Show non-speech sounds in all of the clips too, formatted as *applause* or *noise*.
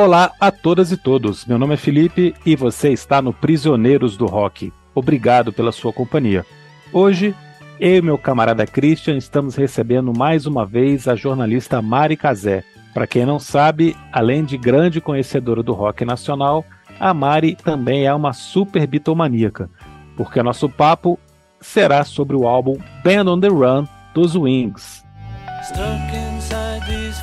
Olá a todas e todos. Meu nome é Felipe e você está no Prisioneiros do Rock. Obrigado pela sua companhia. Hoje, eu e meu camarada Christian estamos recebendo mais uma vez a jornalista Mari Cazé. Para quem não sabe, além de grande conhecedora do rock nacional, a Mari também é uma super bitomaníaca, porque nosso papo será sobre o álbum Band on the Run dos Wings. Stuck inside these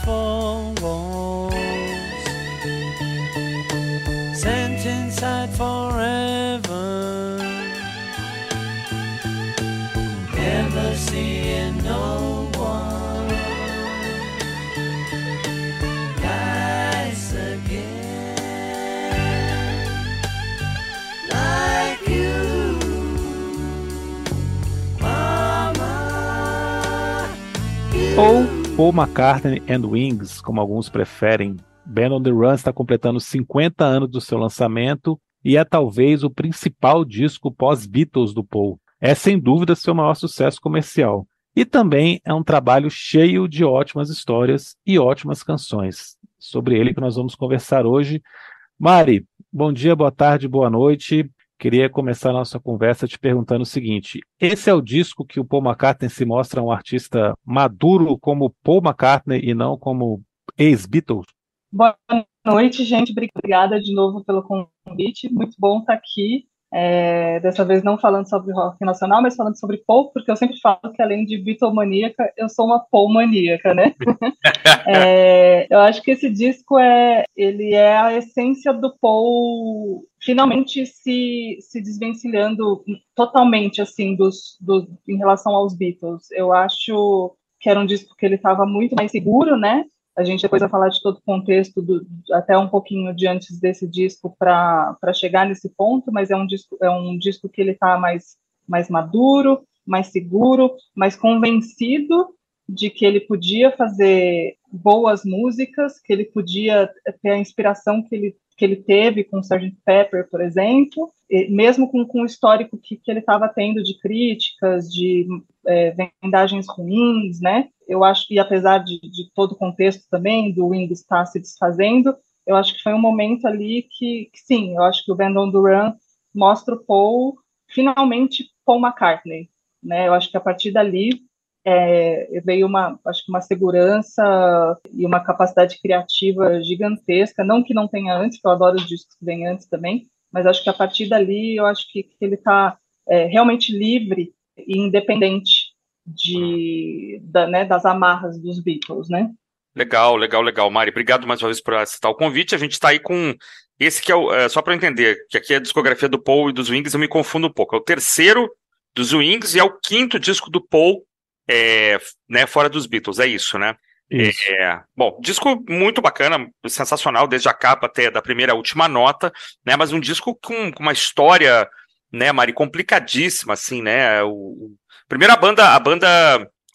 Ou Paul McCartney and Wings, como alguns preferem. Band on the Run está completando 50 anos do seu lançamento e é talvez o principal disco pós-Beatles do Paul. É sem dúvida seu maior sucesso comercial. E também é um trabalho cheio de ótimas histórias e ótimas canções. Sobre ele que nós vamos conversar hoje. Mari, bom dia, boa tarde, boa noite. Queria começar a nossa conversa te perguntando o seguinte: esse é o disco que o Paul McCartney se mostra um artista maduro como Paul McCartney e não como ex-Beatles? Boa noite, gente. Obrigada de novo pelo convite. Muito bom estar aqui. É, dessa vez não falando sobre rock nacional, mas falando sobre Paul, porque eu sempre falo que além de Beatlemaníaca, eu sou uma Paul maníaca, né? *laughs* é, eu acho que esse disco é, ele é a essência do Paul finalmente se, se desvencilhando totalmente assim dos, dos em relação aos Beatles. Eu acho que era um disco que ele estava muito mais seguro, né? A gente depois vai falar de todo o contexto, do, até um pouquinho de antes desse disco, para chegar nesse ponto, mas é um disco, é um disco que ele está mais, mais maduro, mais seguro, mais convencido de que ele podia fazer boas músicas, que ele podia ter a inspiração que ele, que ele teve com o Sgt. Pepper, por exemplo, mesmo com, com o histórico que, que ele estava tendo de críticas, de é, vendagens ruins, né? Eu acho que, apesar de, de todo o contexto também, do Wing estar se desfazendo, eu acho que foi um momento ali que, que sim, eu acho que o Band on Duran mostra o Paul, finalmente, Paul McCartney, né? Eu acho que a partir dali é, veio uma, acho que uma segurança e uma capacidade criativa gigantesca, não que não tenha antes, que eu adoro os discos que vêm antes também, mas acho que a partir dali eu acho que, que ele está é, realmente livre e independente de, da, né, das amarras dos Beatles, né? Legal, legal, legal, Mari. Obrigado mais uma vez por aceitar o convite. A gente está aí com esse que é o. É, só para entender, que aqui é a discografia do Paul e dos Wings, eu me confundo um pouco. É o terceiro dos Wings e é o quinto disco do Paul é, né, fora dos Beatles, é isso, né? Isso. É, bom, disco muito bacana, sensacional, desde a capa até da primeira à última nota, né? Mas um disco com, com uma história né, Mari, complicadíssima, assim, né? O, o, primeiro a banda, a banda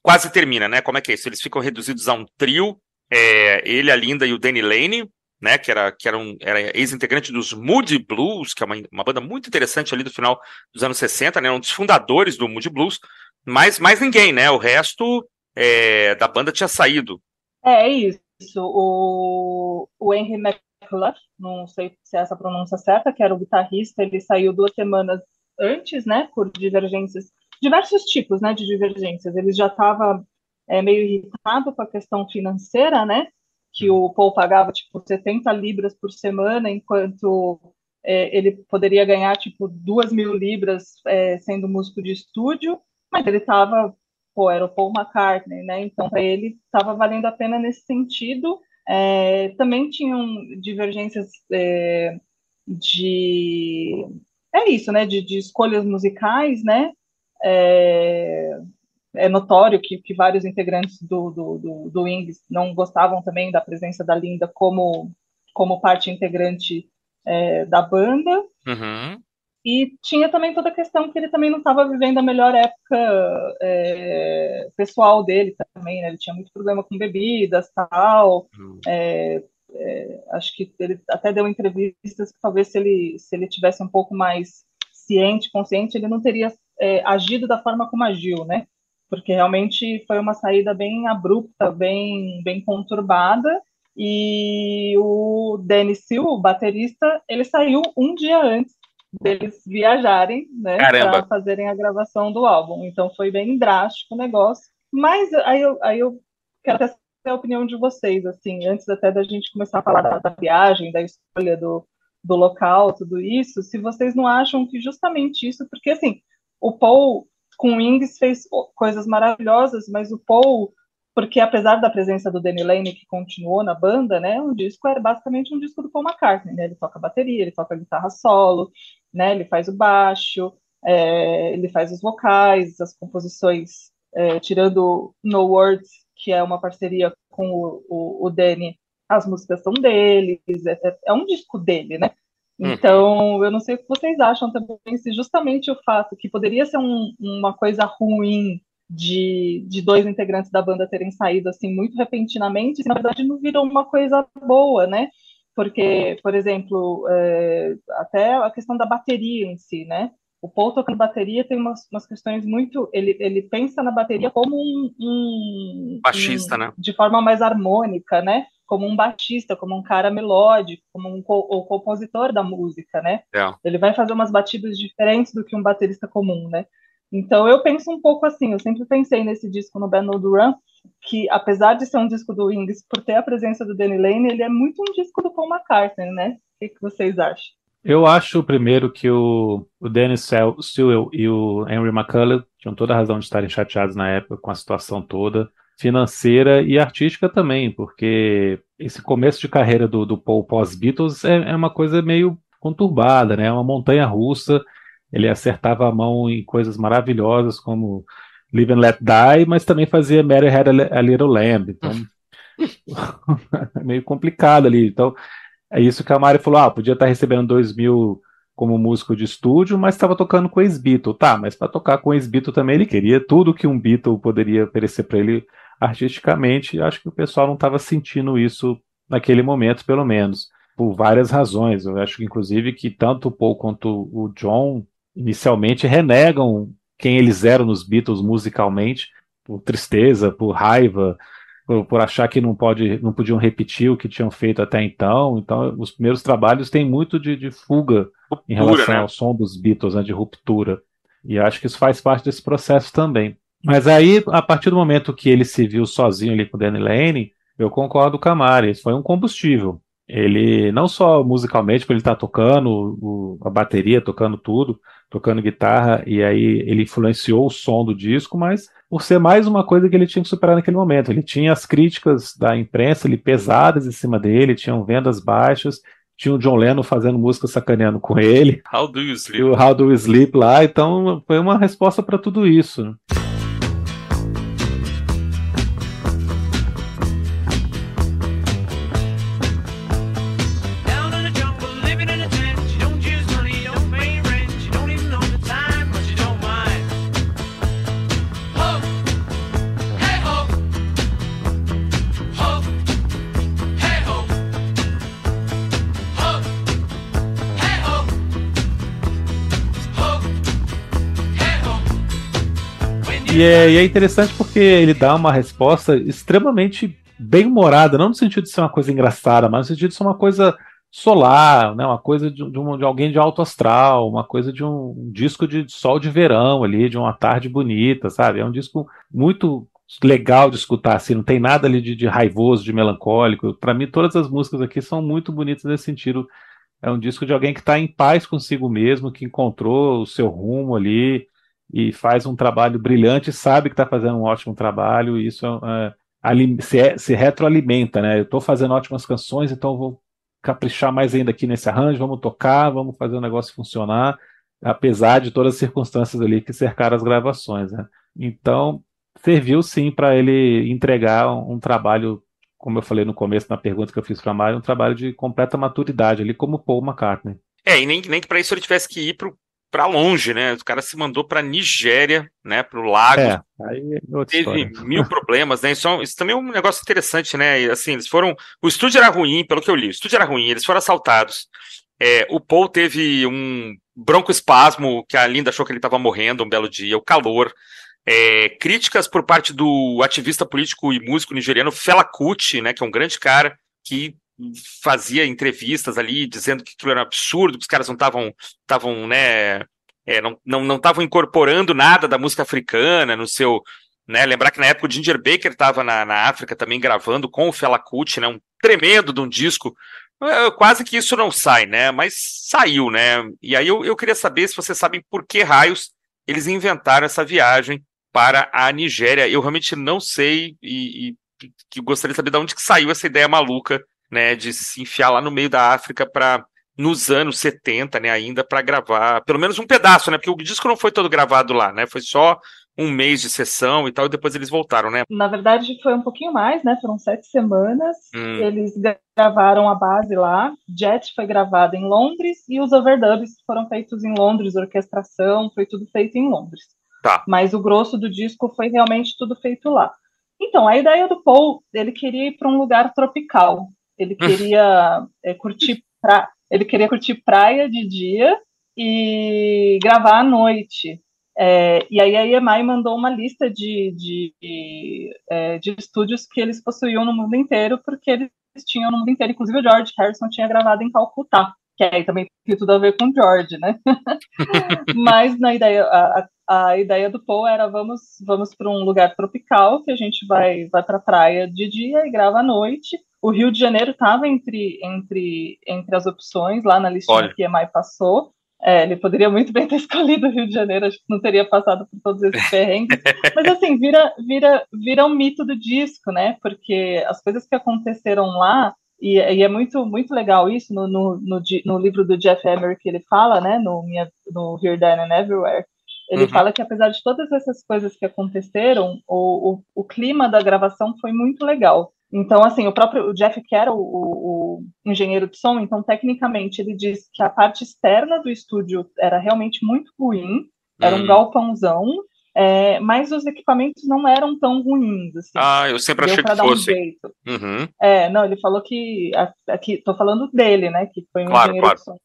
quase termina, né? Como é que é isso? Eles ficam reduzidos a um trio, é, ele, a Linda e o Danny Lane, né? Que era, que era, um, era ex-integrante dos Moody Blues, que é uma, uma banda muito interessante ali do final dos anos 60, né? Um dos fundadores do Moody Blues, mas mais ninguém, né? O resto é, da banda tinha saído. É, é isso. O, o Henry McCullough, não sei se é essa pronúncia certa, que era o guitarrista, ele saiu duas semanas antes, né, por divergências, diversos tipos, né, de divergências. Ele já estava é, meio irritado com a questão financeira, né, que o Paul pagava, tipo, 70 libras por semana, enquanto é, ele poderia ganhar, tipo, duas mil libras é, sendo músico de estúdio, mas ele estava, pô, era o Paul McCartney, né, então para ele estava valendo a pena nesse sentido, é, também tinham divergências é, de é isso, né? De, de escolhas musicais, né? É, é notório que, que, vários integrantes do, do, do, do Wings não gostavam também da presença da Linda como, como parte integrante é, da banda. Uhum. E tinha também toda a questão que ele também não estava vivendo a melhor época é, pessoal dele também, né? Ele tinha muito problema com bebidas, tal. Uhum. É, é, acho que ele até deu entrevistas que talvez se ele se ele tivesse um pouco mais ciente, consciente, ele não teria é, agido da forma como agiu, né? Porque realmente foi uma saída bem abrupta, bem bem conturbada E o Dennis Seal, o baterista, ele saiu um dia antes deles viajarem, né, para fazerem a gravação do álbum. Então foi bem drástico o negócio. Mas aí eu, aí eu quero até saber a opinião de vocês, assim, antes até da gente começar a falar da, da viagem, da escolha do, do local, tudo isso, se vocês não acham que justamente isso, porque assim, o Paul com Wings fez coisas maravilhosas, mas o Paul, porque apesar da presença do Danny Lane que continuou na banda, né, o disco era basicamente um disco do Paul McCartney, né, ele toca bateria, ele toca guitarra solo, né, ele faz o baixo, é, ele faz os vocais, as composições, é, tirando No Words, que é uma parceria com o, o, o Danny, as músicas são deles, é, é um disco dele, né? Uhum. Então, eu não sei o que vocês acham também, se justamente o fato que poderia ser um, uma coisa ruim de, de dois integrantes da banda terem saído assim muito repentinamente, na verdade não virou uma coisa boa, né? Porque, por exemplo, é, até a questão da bateria em si, né? O Paul tocando bateria tem umas, umas questões muito. Ele, ele pensa na bateria como um. um Baixista, um, né? De forma mais harmônica, né? como um batista, como um cara melódico, como um co o compositor da música, né? É. Ele vai fazer umas batidas diferentes do que um baterista comum, né? Então eu penso um pouco assim, eu sempre pensei nesse disco no Band No Run, que apesar de ser um disco do Wings, por ter a presença do Danny Lane, ele é muito um disco do Paul McCartney, né? O que, que vocês acham? Eu acho, primeiro, que o, o Dennis Sewell e o Henry McCullough tinham toda a razão de estarem chateados na época com a situação toda financeira e artística também, porque esse começo de carreira do, do Paul pós-Beatles é, é, uma coisa meio conturbada, né? É uma montanha russa. Ele acertava a mão em coisas maravilhosas como Live and Let Die, mas também fazia Mary Had a, Little Lamb. Então, *laughs* *laughs* meio complicado ali. Então, é isso que a Mari falou: ah, podia estar recebendo 2 mil como músico de estúdio, mas estava tocando com ex-Beatle. Tá, mas para tocar com ex-Beatle também ele queria tudo que um Beatle poderia oferecer para ele artisticamente, acho que o pessoal não estava sentindo isso naquele momento, pelo menos, por várias razões. Eu acho que, inclusive, que tanto o Paul quanto o John inicialmente renegam quem eles eram nos Beatles musicalmente, por tristeza, por raiva, por, por, achar que não, pode, não podiam repetir o que tinham feito até então. Então, os primeiros trabalhos têm muito de, de fuga ruptura, em relação né? ao som dos Beatles, né, de ruptura. E acho que isso faz parte desse processo também. Mas aí, a partir do momento que ele se viu sozinho ali com o Danny Lane, eu concordo com a Mari, foi um combustível. Ele, não só musicalmente, porque ele está tocando o, a bateria, tocando tudo, tocando guitarra, e aí ele influenciou o som do disco, mas por ser mais uma coisa que ele tinha que superar naquele momento. Ele tinha as críticas da imprensa ali, pesadas em cima dele, tinham vendas baixas, tinha o John Lennon fazendo música sacaneando com ele. How do you sleep? E o How do you sleep lá, então foi uma resposta para tudo isso. E é, e é interessante porque ele dá uma resposta extremamente bem humorada, não no sentido de ser uma coisa engraçada, mas no sentido de ser uma coisa solar, né? uma coisa de, de, um, de alguém de alto astral, uma coisa de um, um, disco de sol de verão ali, de uma tarde bonita, sabe? É um disco muito legal de escutar, assim, não tem nada ali de, de raivoso, de melancólico. Para mim, todas as músicas aqui são muito bonitas nesse sentido. É um disco de alguém que está em paz consigo mesmo, que encontrou o seu rumo ali, e faz um trabalho brilhante, sabe que está fazendo um ótimo trabalho, e isso é, se, é, se, retroalimenta, né? Eu estou fazendo ótimas canções, então vou caprichar mais ainda aqui nesse arranjo, vamos tocar, vamos fazer o negócio funcionar, apesar de todas as circunstâncias ali que cercaram as gravações, né? Então, serviu sim para ele entregar um, um, trabalho, como eu falei no começo na pergunta que eu fiz para a Mário, um trabalho de completa maturidade ali, como Paul McCartney. É, e nem, nem que para isso ele tivesse que ir para para longe, né? O cara se mandou para Nigéria, né? Para o lago. É, aí é teve história. mil *laughs* problemas, né? Isso, é isso, também é um negócio interessante, né? Assim, eles foram. O estúdio era ruim, pelo que eu li. O estúdio era ruim, eles foram assaltados. É, o Paul teve um broncoespasmo, que a Linda achou que ele estava morrendo um belo dia, o calor. É, críticas por parte do ativista político e músico nigeriano Fela Kuti, né? Que é um grande cara que fazia entrevistas ali dizendo que aquilo era um absurdo, que os caras não estavam, estavam, né, é, não estavam não, não incorporando nada da música africana no seu, né, lembrar que na época o Ginger Baker estava na, na África também gravando com o Fela Kuti, né, um tremendo de um disco, é, quase que isso não sai, né, mas saiu, né, e aí eu, eu queria saber se vocês sabem por que raios eles inventaram essa viagem para a Nigéria, eu realmente não sei e, e que gostaria de saber de onde que saiu essa ideia maluca né, de se enfiar lá no meio da África para nos anos 70, né, ainda para gravar, pelo menos um pedaço, né, porque o disco não foi todo gravado lá, né, foi só um mês de sessão e tal, e depois eles voltaram, né? Na verdade, foi um pouquinho mais, né? Foram sete semanas. Hum. Eles gravaram a base lá. Jet foi gravado em Londres e os overdubs foram feitos em Londres, orquestração, foi tudo feito em Londres. Tá. Mas o grosso do disco foi realmente tudo feito lá. Então, a ideia do Paul, ele queria ir para um lugar tropical. Ele queria é, *laughs* curtir pra... ele queria curtir praia de dia e gravar à noite. É, e aí a EMI mandou uma lista de, de, de, é, de, estúdios que eles possuíam no mundo inteiro, porque eles tinham no mundo inteiro, inclusive o George Harrison tinha gravado em Calcutá, que aí também tem tudo a ver com o George, né? *laughs* Mas na ideia, a, a ideia do Paul era vamos, vamos para um lugar tropical, que a gente vai, vai para a praia de dia e grava à noite, o Rio de Janeiro estava entre, entre, entre as opções lá na listinha Olha. que a EMI passou. É, ele poderia muito bem *laughs* ter escolhido o Rio de Janeiro, acho que não teria passado por todos esses *laughs* perrengues. Mas assim, vira, vira, vira um mito do disco, né? Porque as coisas que aconteceram lá, e, e é muito, muito legal isso no, no, no, no, livro do Jeff Emery que ele fala, né? No, minha, no Here, There and Everywhere. Ele uhum. fala que apesar de todas essas coisas que aconteceram, o, o, o clima da gravação foi muito legal. Então, assim, o próprio Jeff, que era o, o, o, engenheiro de som, então, tecnicamente, ele diz que a parte externa do estúdio era realmente muito ruim, era um hum. galpãozão, é, mas os equipamentos não eram tão ruins. Assim, ah, eu sempre achei que fosse. Um uhum. É, não, ele falou que. Aqui, tô falando dele, né? Que foi um claro, engenheiro claro. de som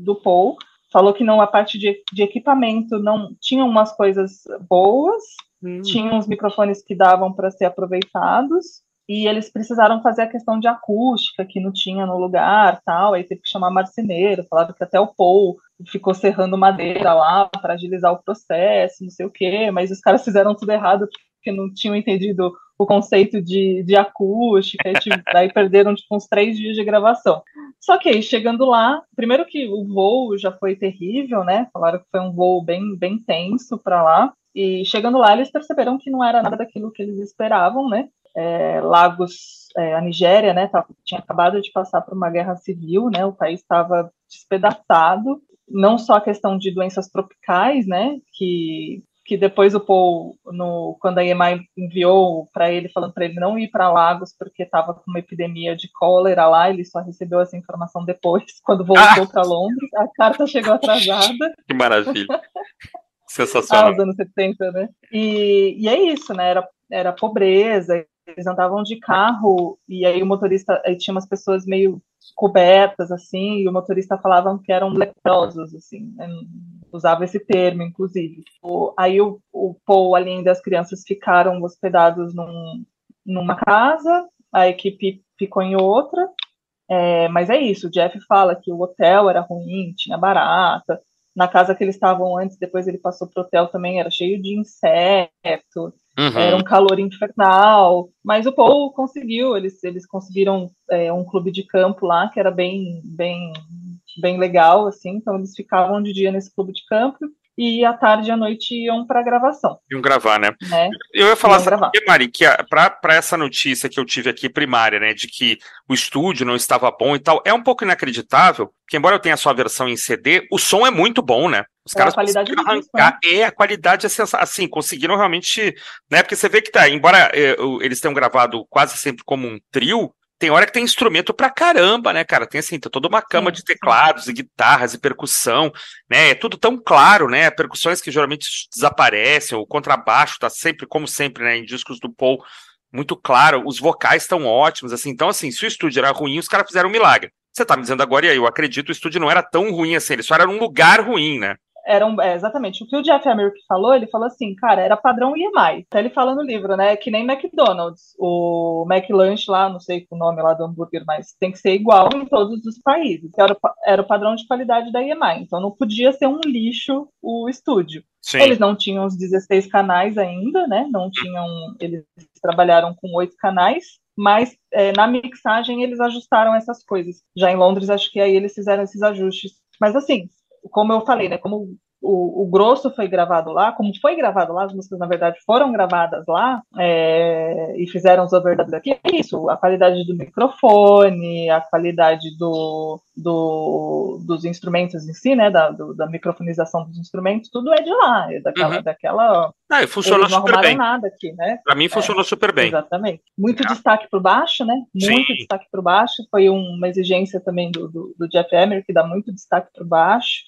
do Paul. Falou que não, a parte de, de equipamento não tinha umas coisas boas, hum. tinha uns microfones que davam para ser aproveitados, e eles precisaram fazer a questão de acústica que não tinha no lugar, tal, aí teve que chamar marceneiro, falaram que até o Paul ficou serrando madeira lá para agilizar o processo, não sei o quê, mas os caras fizeram tudo errado porque não tinham entendido o conceito de, de acústica, e tipo, daí perderam tipo, uns três dias de gravação. Só que aí, chegando lá, primeiro que o voo já foi terrível, né? Falaram que foi um voo bem, bem tenso para lá. E chegando lá, eles perceberam que não era nada daquilo que eles esperavam, né? É, Lagos, é, a Nigéria, né, tava, tinha acabado de passar por uma guerra civil, né, o país estava despedaçado, não só a questão de doenças tropicais, né, que que depois o Paul, no, quando a EMI enviou para ele, falando para ele não ir para Lagos porque estava com uma epidemia de cólera lá, ele só recebeu essa informação depois, *laughs* quando voltou ah! para Londres. A carta chegou atrasada. *laughs* Que maravilha. *laughs* Sensacional. Ah, os anos 70, né? E, e é isso, né? Era, era pobreza, eles andavam de carro e aí o motorista, aí tinha umas pessoas meio cobertas assim, e o motorista falavam que eram leprosos, assim, né? usava esse termo, inclusive. O, aí o, o Paul, além das crianças, ficaram hospedados num, numa casa, a equipe ficou em outra, é, mas é isso, o Jeff fala que o hotel era ruim, tinha barata, na casa que eles estavam antes, depois ele passou pro hotel também, era cheio de inseto, Uhum. Era um calor infernal, mas o Paul conseguiu, eles, eles conseguiram é, um clube de campo lá que era bem, bem, bem legal, assim, então eles ficavam de dia nesse clube de campo e à tarde e à noite iam para gravação. Iam gravar, né? né? Eu ia falar, sabe que, Mari, que para essa notícia que eu tive aqui primária, né, de que o estúdio não estava bom e tal, é um pouco inacreditável, que embora eu tenha só a versão em CD, o som é muito bom, né? Os é caras conseguiram arrancar, disco, né? é, a qualidade é sensacional, assim, conseguiram realmente, né, porque você vê que tá, embora é, eles tenham gravado quase sempre como um trio, tem hora que tem instrumento pra caramba, né, cara? Tem assim, tem toda uma cama de teclados e guitarras e percussão, né? É tudo tão claro, né? Percussões que geralmente desaparecem, o contrabaixo tá sempre, como sempre, né, em discos do Paul, muito claro, os vocais estão ótimos, assim. Então, assim, se o estúdio era ruim, os caras fizeram um milagre. Você tá me dizendo agora, e aí, eu acredito, o estúdio não era tão ruim assim, ele só era um lugar ruim, né? Eram é, exatamente o que o Jeff Emerick falou. Ele falou assim, cara, era padrão EMI. Até ele fala no livro, né? Que nem McDonald's, o McLunch lá, não sei o nome lá do hambúrguer, mas tem que ser igual em todos os países. Era, era o padrão de qualidade da EMI. Então não podia ser um lixo o estúdio. Sim. Eles não tinham os 16 canais ainda, né? Não tinham. Eles trabalharam com oito canais mas é, na mixagem eles ajustaram essas coisas. Já em Londres, acho que aí eles fizeram esses ajustes. Mas assim, como eu falei, né, como o, o, grosso foi gravado lá, como foi gravado lá, as músicas na verdade foram gravadas lá é, e fizeram os overdubs aqui, é isso, a qualidade do microfone, a qualidade do, do dos instrumentos em si, né, da, do, da microfonização dos instrumentos, tudo é de lá, é daquela, uhum. daquela ah, não super bem. nada aqui, né? Para mim funcionou é, super bem. Exatamente. Muito é. destaque para o baixo, né? Muito Sim. destaque para o baixo. Foi uma exigência também do, do, do Jeff Emmer, que dá muito destaque para o baixo.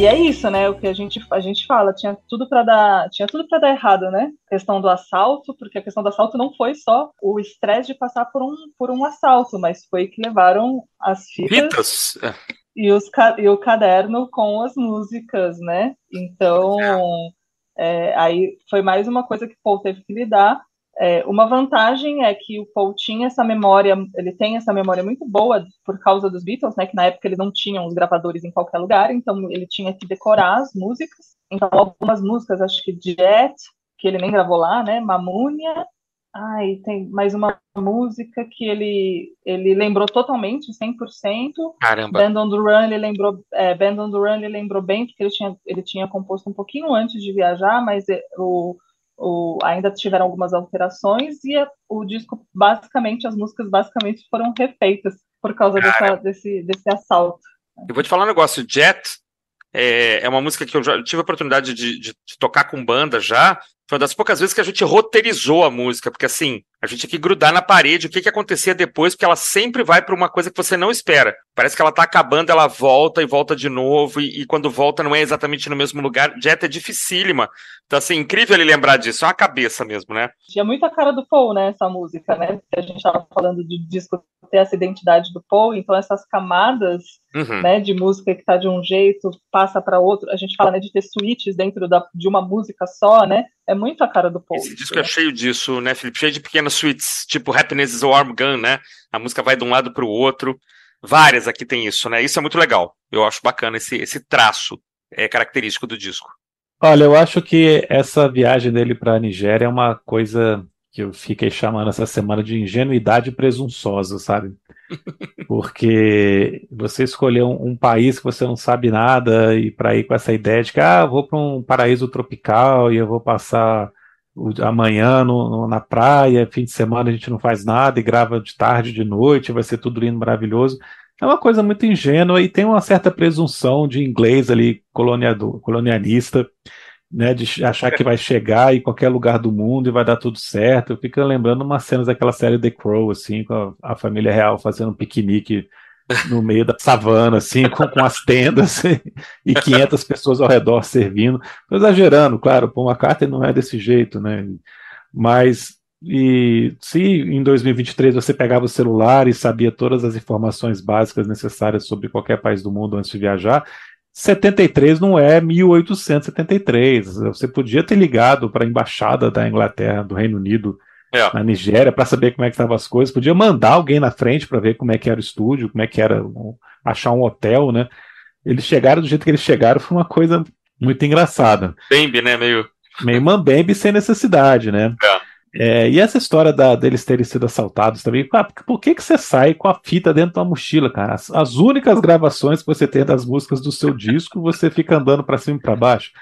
E é isso, né? O que a gente, a gente fala, tinha tudo para dar, tinha tudo para dar errado, né? A questão do assalto, porque a questão do assalto não foi só o estresse de passar por um, por um assalto, mas foi que levaram as fitas, fitas. E, os, e o caderno com as músicas, né? Então, é, aí foi mais uma coisa que o Paul teve que lidar. É, uma vantagem é que o Paul tinha essa memória, ele tem essa memória muito boa por causa dos Beatles, né? Que na época eles não tinham os gravadores em qualquer lugar, então ele tinha que decorar as músicas. Então algumas músicas, acho que Jet, que ele nem gravou lá, né? Mamúnia. Ai, tem mais uma música que ele ele lembrou totalmente, 100%. Caramba. Band on the Run, ele lembrou, é, Band on the Run ele lembrou bem, porque ele tinha, ele tinha composto um pouquinho antes de viajar, mas é, o o, ainda tiveram algumas alterações e a, o disco, basicamente, as músicas basicamente foram refeitas por causa dessa, desse, desse assalto. Eu vou te falar um negócio, Jet é, é uma música que eu já tive a oportunidade de, de, de tocar com banda já, foi uma das poucas vezes que a gente roteirizou a música, porque assim, a gente tinha que grudar na parede o que, que acontecia depois, porque ela sempre vai para uma coisa que você não espera. Parece que ela tá acabando, ela volta e volta de novo, e, e quando volta não é exatamente no mesmo lugar. Jet é dificílima. Então, assim, incrível ele lembrar disso, é uma cabeça mesmo, né? Tinha muita cara do Paul, né, essa música, né? A gente tava falando de disco ter essa identidade do Paul, então essas camadas uhum. né, de música que tá de um jeito, passa para outro. A gente fala né, de ter switches dentro da, de uma música só, né? É muito a cara do Paul. Esse disco é cheio disso, né, Felipe? Cheio de pequenas suítes, tipo Happiness is a Warm Gun, né? A música vai de um lado para o outro. Várias aqui tem isso, né? Isso é muito legal. Eu acho bacana esse, esse traço é, característico do disco. Olha, eu acho que essa viagem dele para a Nigéria é uma coisa que eu fiquei chamando essa semana de ingenuidade presunçosa, sabe? *laughs* Porque você escolher um, um, país que você não sabe nada e para ir com essa ideia de que ah, vou para um paraíso tropical e eu vou passar amanhã no, no, na praia, fim de semana a gente não faz nada e grava de tarde, de noite, vai ser tudo lindo, maravilhoso. É uma coisa muito ingênua e tem uma certa presunção de inglês ali coloniador, colonialista né, de achar que vai chegar em qualquer lugar do mundo e vai dar tudo certo. Eu fico lembrando umas cenas daquela série The Crow, assim, com a, a família real fazendo um piquenique no meio da savana, assim, com, com as tendas e 500 pessoas ao redor servindo. Estou exagerando, claro, uma carta não é desse jeito, né? Mas e se em 2023 você pegava o celular e sabia todas as informações básicas necessárias sobre qualquer país do mundo antes de viajar, 73 não é 1873. Você podia ter ligado para a embaixada da Inglaterra, do Reino Unido, é. na Nigéria, para saber como é que estavam as coisas. Podia mandar alguém na frente para ver como é que era o estúdio, como é que era achar um hotel, né? Eles chegaram do jeito que eles chegaram, foi uma coisa muito engraçada. Bambi, né? Meio. Meio mambembe sem necessidade, né? É. É, e essa história da, deles terem sido assaltados também, ah, por que, que você sai com a fita dentro da mochila, cara? As, as únicas gravações que você tem das músicas do seu disco, você fica andando para cima e para baixo.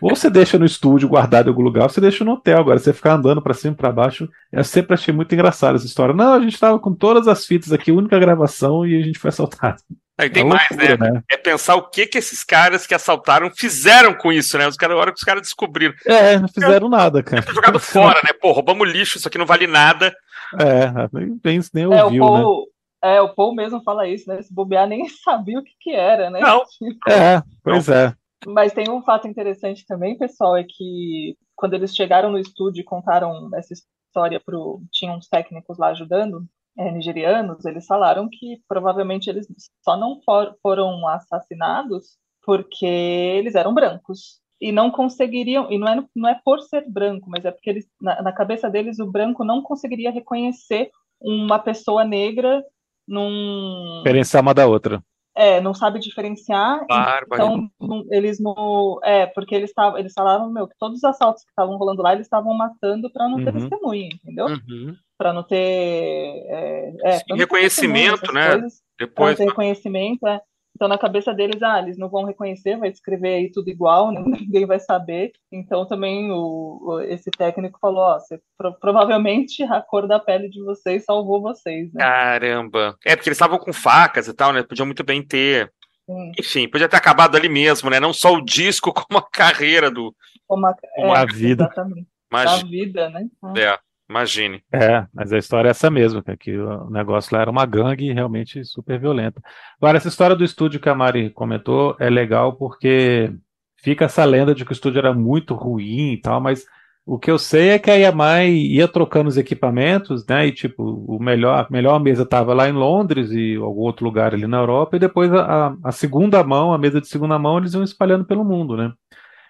Ou você deixa no estúdio guardado em algum lugar, ou você deixa no hotel. Agora, você ficar andando para cima e para baixo, eu sempre achei muito engraçado essa história. Não, a gente estava com todas as fitas aqui, única gravação, e a gente foi assaltado. Aí tem é mais, loucura, né? né? É pensar o que que esses caras que assaltaram fizeram com isso, né? Os caras, a hora que os caras descobriram. É, não fizeram nada, cara. Jogado *laughs* fora, né? Pô, roubamos lixo, isso aqui não vale nada. É, nem, nem é, ouviu, o Paul, né? É, o Paul mesmo fala isso, né? Se bobear, nem *laughs* sabia o que que era, né? Não. É, pois é. Mas tem um fato interessante também, pessoal, é que quando eles chegaram no estúdio e contaram essa história pro... Tinham uns técnicos lá ajudando, é, nigerianos, eles falaram que provavelmente eles só não for, foram assassinados porque eles eram brancos e não conseguiriam, e não é, não é por ser branco, mas é porque eles, na, na cabeça deles o branco não conseguiria reconhecer uma pessoa negra num. Diferenciar uma da outra. É, não sabe diferenciar. Então, eles no. É, porque eles, tavam, eles falaram, meu, que todos os assaltos que estavam rolando lá, eles estavam matando para não uhum. ter testemunha, entendeu? Uhum. Para não ter. É, é, Sim, reconhecimento, né? Coisas, Depois. Pra não ter reconhecimento, é. Então, na cabeça deles, ah, eles não vão reconhecer, vai escrever aí tudo igual, *laughs* ninguém vai saber. Então, também o, o esse técnico falou: ó, você, pro, provavelmente a cor da pele de vocês salvou vocês. Né? Caramba! É, porque eles estavam com facas e tal, né? Podiam muito bem ter. Sim. Enfim, podia ter acabado ali mesmo, né? Não só o disco, *laughs* como a carreira do. Como a, como é, a vida. Exatamente. Imagina. A vida, né? É. Imagine. É, mas a história é essa mesmo, que o negócio lá era uma gangue realmente super violenta. Agora, essa história do estúdio que a Mari comentou é legal porque fica essa lenda de que o estúdio era muito ruim e tal, mas o que eu sei é que a Yamai ia trocando os equipamentos, né? E tipo, o melhor, a melhor mesa estava lá em Londres e algum outro lugar ali na Europa, e depois a, a segunda mão, a mesa de segunda mão, eles iam espalhando pelo mundo, né?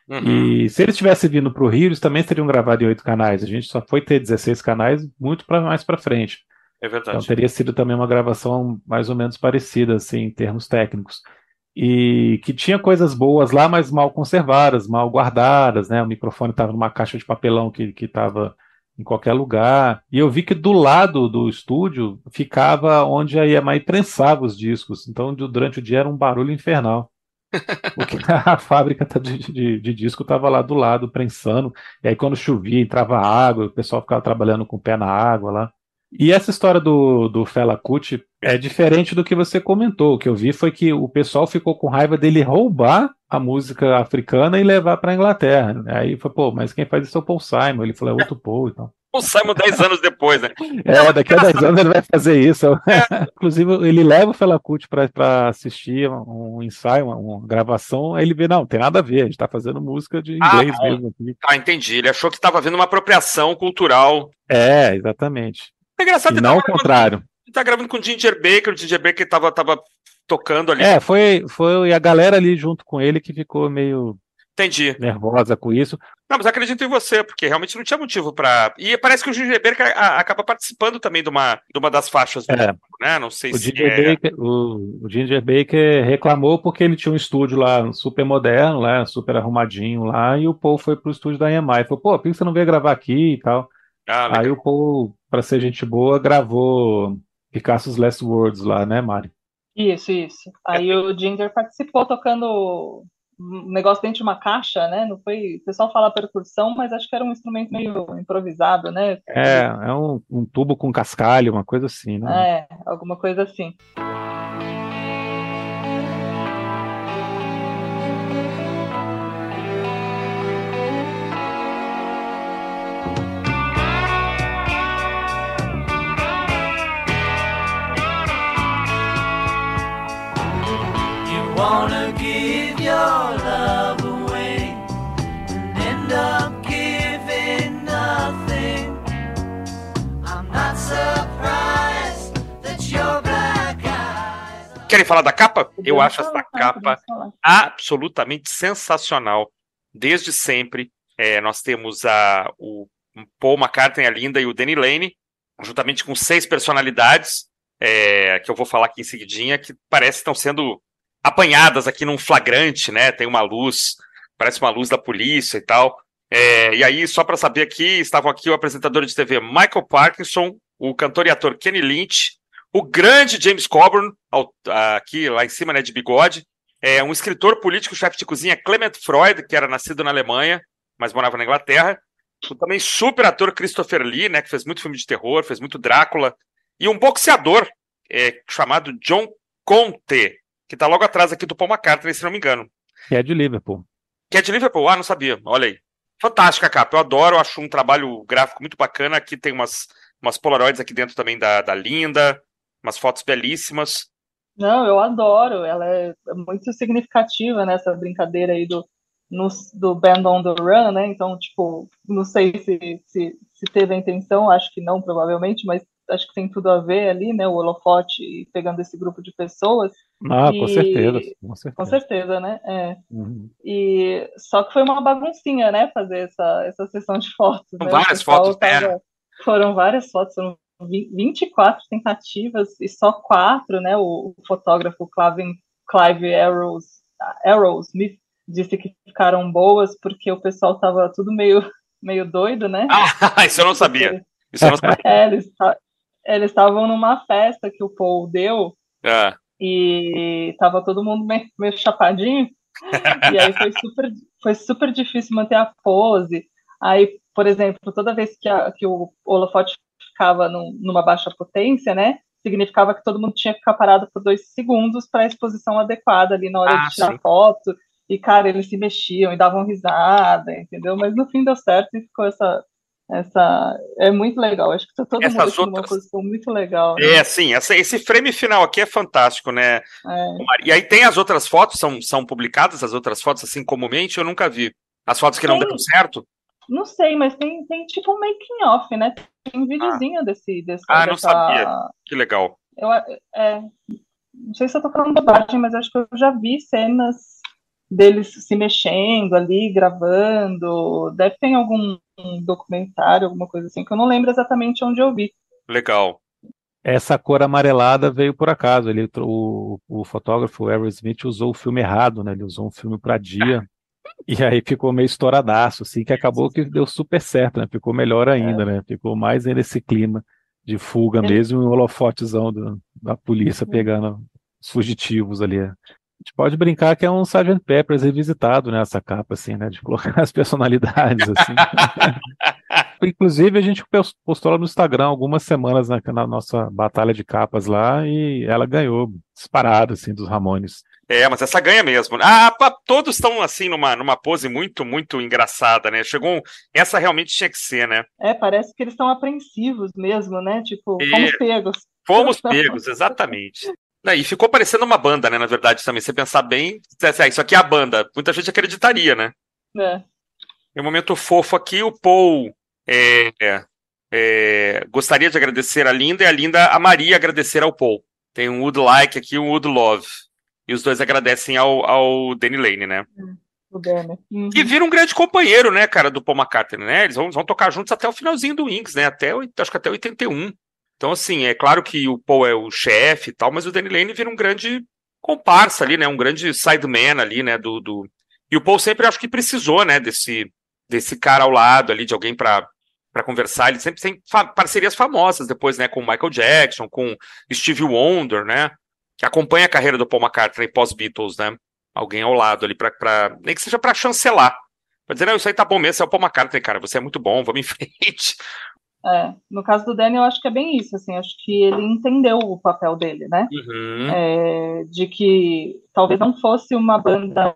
Uhum. E se eles tivessem vindo para o Rio, eles também teriam gravado em oito canais. A gente só foi ter 16 canais muito pra, mais para frente. É verdade. Então teria sido também uma gravação mais ou menos parecida, assim, em termos técnicos. E que tinha coisas boas lá, mas mal conservadas, mal guardadas, né? O microfone estava numa caixa de papelão que estava em qualquer lugar. E eu vi que do lado do estúdio ficava onde a EMI prensava os discos. Então, durante o dia era um barulho infernal. Porque *laughs* a fábrica tá de, de, de disco estava lá do lado, prensando. E aí, quando chovia, entrava água, o pessoal ficava trabalhando com o pé na água lá. E essa história do, do Fela Kuti é diferente do que você comentou. O que eu vi foi que o pessoal ficou com raiva dele roubar a música africana e levar para a Inglaterra. Aí foi, pô, mas quem faz isso é o Paul Simon. Ele falou, é outro Paul então. O Simon 10 anos depois, né? É, daqui a 10 anos ele vai fazer isso. *laughs* É. Inclusive, ele leva o Felacute para assistir um, ensaio, uma, uma, gravação, aí ele vê, não, tem nada a ver, a gente tá fazendo música de ah, inglês ah, mesmo. Aqui. Ah, entendi. Ele achou que estava vendo uma apropriação cultural. É, exatamente. É engraçado. E não o contrário. Ele tá gravando com o Ginger Baker, o Ginger Baker tava, tava tocando ali. É, foi, foi a galera ali junto com ele que ficou meio Entendi. nervosa com isso. Não, mas acredito em você, porque realmente não tinha motivo para. E parece que o Ginger Baker acaba participando também de uma, de uma das faixas do é. né? Não sei o se. Ginger é... Baker, o, o, Ginger Baker reclamou porque ele tinha um estúdio lá super moderno, lá, super arrumadinho lá, e o Paul foi pro estúdio da EMI. Falou, pô, por que você não veio gravar aqui e tal? Ah, Aí o Paul, para ser gente boa, gravou Picasso's Last Words lá, né, Mari? Isso, isso. Aí o Ginger participou tocando um negócio dentro de uma caixa, né? Não foi. O pessoal fala percussão, mas acho que era um instrumento meio improvisado, né? É, é um, um tubo com cascalho, uma coisa assim, né? É, alguma coisa assim. wanna Querem falar da capa? Eu acho essa capa absolutamente sensacional. Desde sempre, é, nós temos a, o Paul McCartney, a Linda, e o Danny Lane, juntamente com seis personalidades, é, que eu vou falar aqui em seguidinha, que parece que estão sendo apanhadas aqui num flagrante, né? Tem uma luz, parece uma luz da polícia e tal. É, e aí, só para saber aqui, estavam aqui o apresentador de TV Michael Parkinson, o cantor e ator Kenny Lynch, o grande James Coburn, aqui lá em cima, né, de bigode, é, um escritor político, chefe de cozinha Clement Freud, que era nascido na Alemanha, mas morava na Inglaterra, o também super ator Christopher Lee, né, que fez muito filme de terror, fez muito Drácula, e um boxeador é, chamado John Conte, que tá logo atrás aqui do Paul McCartney, se não me engano. Que é de Liverpool. Que é de Liverpool? Ah, não sabia. Olha aí. Fantástica a capa. Eu adoro, acho um trabalho gráfico muito bacana. Aqui tem umas, umas Polaroids aqui dentro também da, da Linda, umas fotos belíssimas. Não, eu adoro. Ela é muito significativa nessa brincadeira aí do, no, do Band on the Run, né? Então, tipo, não sei se, se, se teve a intenção, acho que não, provavelmente, mas acho que tem tudo a ver ali, né? O holofote pegando esse grupo de pessoas. Ah, e... com, certeza, com certeza. Com certeza, né? É. Uhum. E só que foi uma baguncinha, né? Fazer essa, essa sessão de fotos. Né? Várias fotos, né? tava... Foram várias fotos, foram 24 tentativas e só quatro, né? O, o fotógrafo Clive, Clive Arrows, Arrows Smith disse que ficaram boas porque o pessoal tava tudo meio, meio doido, né? Ah, *laughs* isso eu não sabia. Isso eu não sabia. *laughs* É, eles, eles estavam numa festa que o Paul deu ah. e tava todo mundo meio, meio chapadinho. *laughs* e aí foi super, foi super difícil manter a pose. Aí, por exemplo, toda vez que, a, que o holofote ficava num, numa baixa potência, né? Significava que todo mundo tinha que ficar parado por dois segundos para a exposição adequada ali na hora ah, de tirar sim. foto. E, cara, eles se mexiam e davam risada, entendeu? Mas no fim deu certo e ficou essa, essa é muito legal. Acho que tá todo Essas mundo outras... numa posição muito legal. Né? É, sim. Essa, esse frame final aqui é fantástico, né? É. E aí tem as outras fotos, são, são publicadas as outras fotos assim comumente? Eu nunca vi. As fotos que tem, não deram certo? Não sei, mas tem, tem tipo um making off, né? Tem um videozinho ah. desse, desse. Ah, dessa... não sabia. Que legal. Eu, é, não sei se eu tô falando bobagem, mas acho que eu já vi cenas deles se mexendo ali, gravando. Deve ter algum documentário, alguma coisa assim, que eu não lembro exatamente onde eu vi. Legal. Essa cor amarelada veio por acaso. Ele, o, o fotógrafo Harry Smith usou o filme errado, né? Ele usou um filme para dia. *laughs* E aí ficou meio estouradaço, assim, que acabou que deu super certo, né? Ficou melhor ainda, é. né? Ficou mais nesse clima de fuga mesmo, e um holofotezão do, da polícia pegando os fugitivos ali gente pode brincar que é um Sgt. Peppers revisitado nessa capa, assim, né? De colocar *laughs* as personalidades, assim. *laughs* Inclusive, a gente postou lá no Instagram algumas semanas na, na, nossa batalha de capas lá e ela ganhou disparado, assim, dos Ramones. É, mas essa ganha mesmo. Ah, todos estão, assim, numa, numa pose muito, muito engraçada, né? Chegou um... Essa realmente tinha que ser, né? É, parece que eles estão apreensivos mesmo, né? Tipo, e... fomos pegos. Fomos *laughs* pegos, exatamente. E ficou parecendo uma banda, né? Na verdade, também. Se você pensar bem, ah, isso aqui é a banda. Muita gente acreditaria, né? É. Em um momento fofo aqui, o Paul é, é, gostaria de agradecer a Linda e a Linda amaria agradecer ao Paul. Tem um Wood Like aqui um Wood Love. E os dois agradecem ao, ao Danny Lane, né? O Danny. Uhum. E vira um grande companheiro, né, cara, do Paul McCartney, né? Eles vão, vão tocar juntos até o finalzinho do Wings, né? Até, acho que até 81. Então, assim, é claro que o Paul é o chefe e tal, mas o Danny Lane vira um grande comparsa ali, né? Um grande sideman ali, né? Do, do... E o Paul sempre acho que precisou, né? Desse, desse cara ao lado ali, de alguém para para conversar. Ele sempre tem fa parcerias famosas depois, né? Com Michael Jackson, com Stevie Wonder, né? Que acompanha a carreira do Paul McCartney pós-Beatles, né? Alguém ao lado ali para nem que seja para chancelar. Pra dizer, não, isso aí tá bom mesmo, você é o Paul McCartney, cara, você é muito bom, vamos em *laughs* frente. É, no caso do Danny, eu acho que é bem isso, assim, acho que ele entendeu o papel dele, né? Uhum. É, de que talvez não fosse uma banda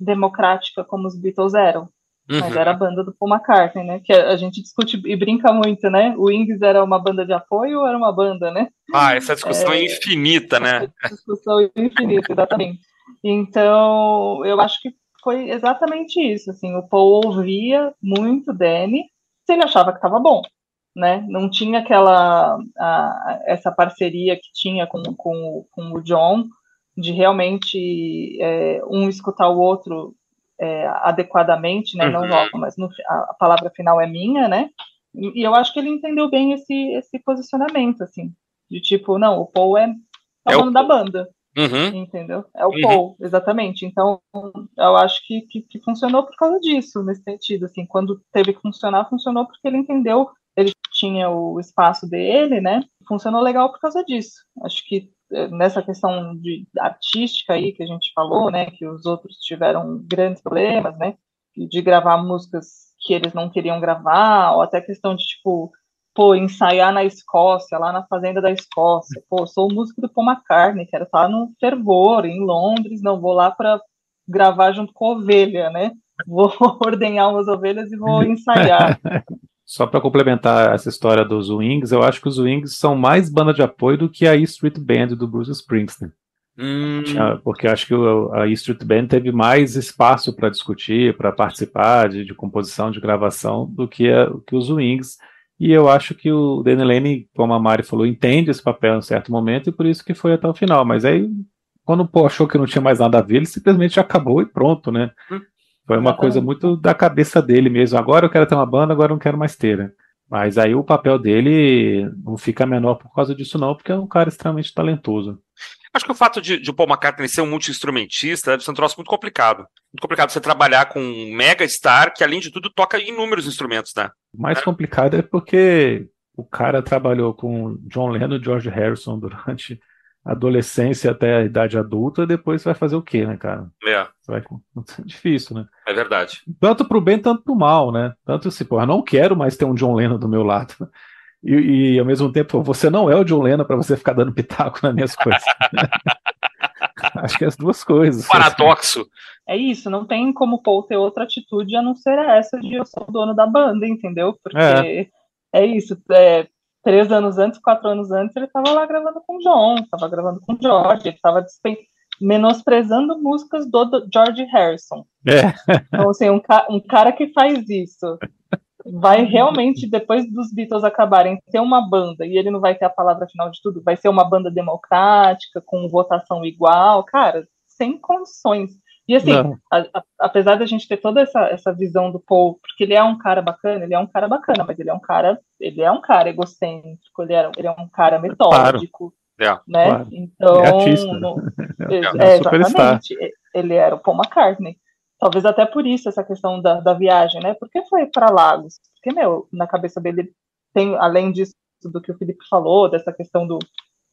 democrática como os Beatles eram, uhum. mas era a banda do Paul McCartney, né? Que a gente discute e brinca muito, né? O Wings era uma banda de apoio ou era uma banda, né? Ah, essa discussão é, é infinita, né? Discussão infinita, exatamente. Então, eu acho que foi exatamente isso, assim, o Paul ouvia muito Danny, se ele achava que estava bom né? Não tinha aquela a, essa parceria que tinha com, com, com o John de realmente é, um escutar o outro é, adequadamente, né? Uhum. Não logo, mas no, a, palavra final é minha, né? E, e, eu acho que ele entendeu bem esse esse posicionamento, assim, de tipo, não, o Paul é, é, é o dono da banda. Uhum. Entendeu? É o uhum. Paul, exatamente. Então, eu acho que, que, que, funcionou por causa disso, nesse sentido. Assim, quando teve que funcionar, funcionou porque ele entendeu ele tinha o espaço dele, né? Funcionou legal por causa disso. Acho que nessa questão de artística aí que a gente falou, né, que os outros tiveram grandes problemas, né, de gravar músicas que eles não queriam gravar, ou até questão de tipo pô, ensaiar na Escócia, lá na fazenda da Escócia. Pô, sou músico do Paul McCartney, quero estar no fervor, em Londres, não vou lá para gravar junto com ovelha, né? Vou *laughs* ordenhar umas ovelhas e vou *laughs* ensaiar. Só para complementar essa história dos Wings, eu acho que os Wings são mais banda de apoio do que a E Street Band do Bruce Springsteen. Hum. Porque acho que a E Street Band teve mais espaço para discutir, para participar de, de, composição, de gravação, do que, a, que os Wings. E eu acho que o Danny Lane, como a Mari falou, entende esse papel em um certo momento e por isso que foi até o final. Mas aí, quando o Paul achou que não tinha mais nada a ver, ele simplesmente acabou e pronto, né? Foi uma coisa muito da cabeça dele mesmo. Agora eu quero ter uma banda, agora eu não quero mais ter, né? Mas aí o papel dele não fica menor por causa disso, não, porque é um cara extremamente talentoso. Acho que o fato de, de o Paul McCartney ser um multi-instrumentista deve ser um troço muito complicado. Muito complicado você trabalhar com um mega star que, além de tudo, toca inúmeros instrumentos, né? O mais é. complicado é porque o cara trabalhou com John Lennon e George Harrison durante adolescência até a idade adulta, depois você vai fazer o quê, né, cara? É. Você vai... É *laughs* difícil, né? É verdade. Tanto pro bem, tanto pro mal, né? Tanto assim, porra, não quero mais ter um John Lennon do meu lado. E, e ao mesmo tempo, você não é o John Lennon para você ficar dando pitaco nas minhas coisas. *laughs* Acho que é as duas coisas. Paradoxo. É isso, não tem como Paul ter outra atitude a não ser essa de eu sou o dono da banda, entendeu? Porque é, é isso. É, três anos antes, quatro anos antes, ele estava lá gravando com o John, estava gravando com o George, ele estava menosprezando músicas do George Harrison. É. Então, assim, um, ca um cara que faz isso vai realmente, depois dos Beatles acabarem, ter uma banda, e ele não vai ter a palavra final de tudo, vai ser uma banda democrática, com votação igual, cara, sem condições. E assim, a, a, apesar da gente ter toda essa, essa visão do Paul, porque ele é um cara bacana, ele é um cara bacana, mas ele é um cara, ele é um cara egocêntrico, ele é, ele é um cara metódico. Claro. Né? Claro. Então, *laughs* é, artista. No, é, é, exatamente. Ele era o Paul McCartney. Talvez até por isso essa questão da, da viagem, né? Por que foi para Lagos? Porque, meu, na cabeça dele tem, além disso do que o Felipe falou, dessa questão do,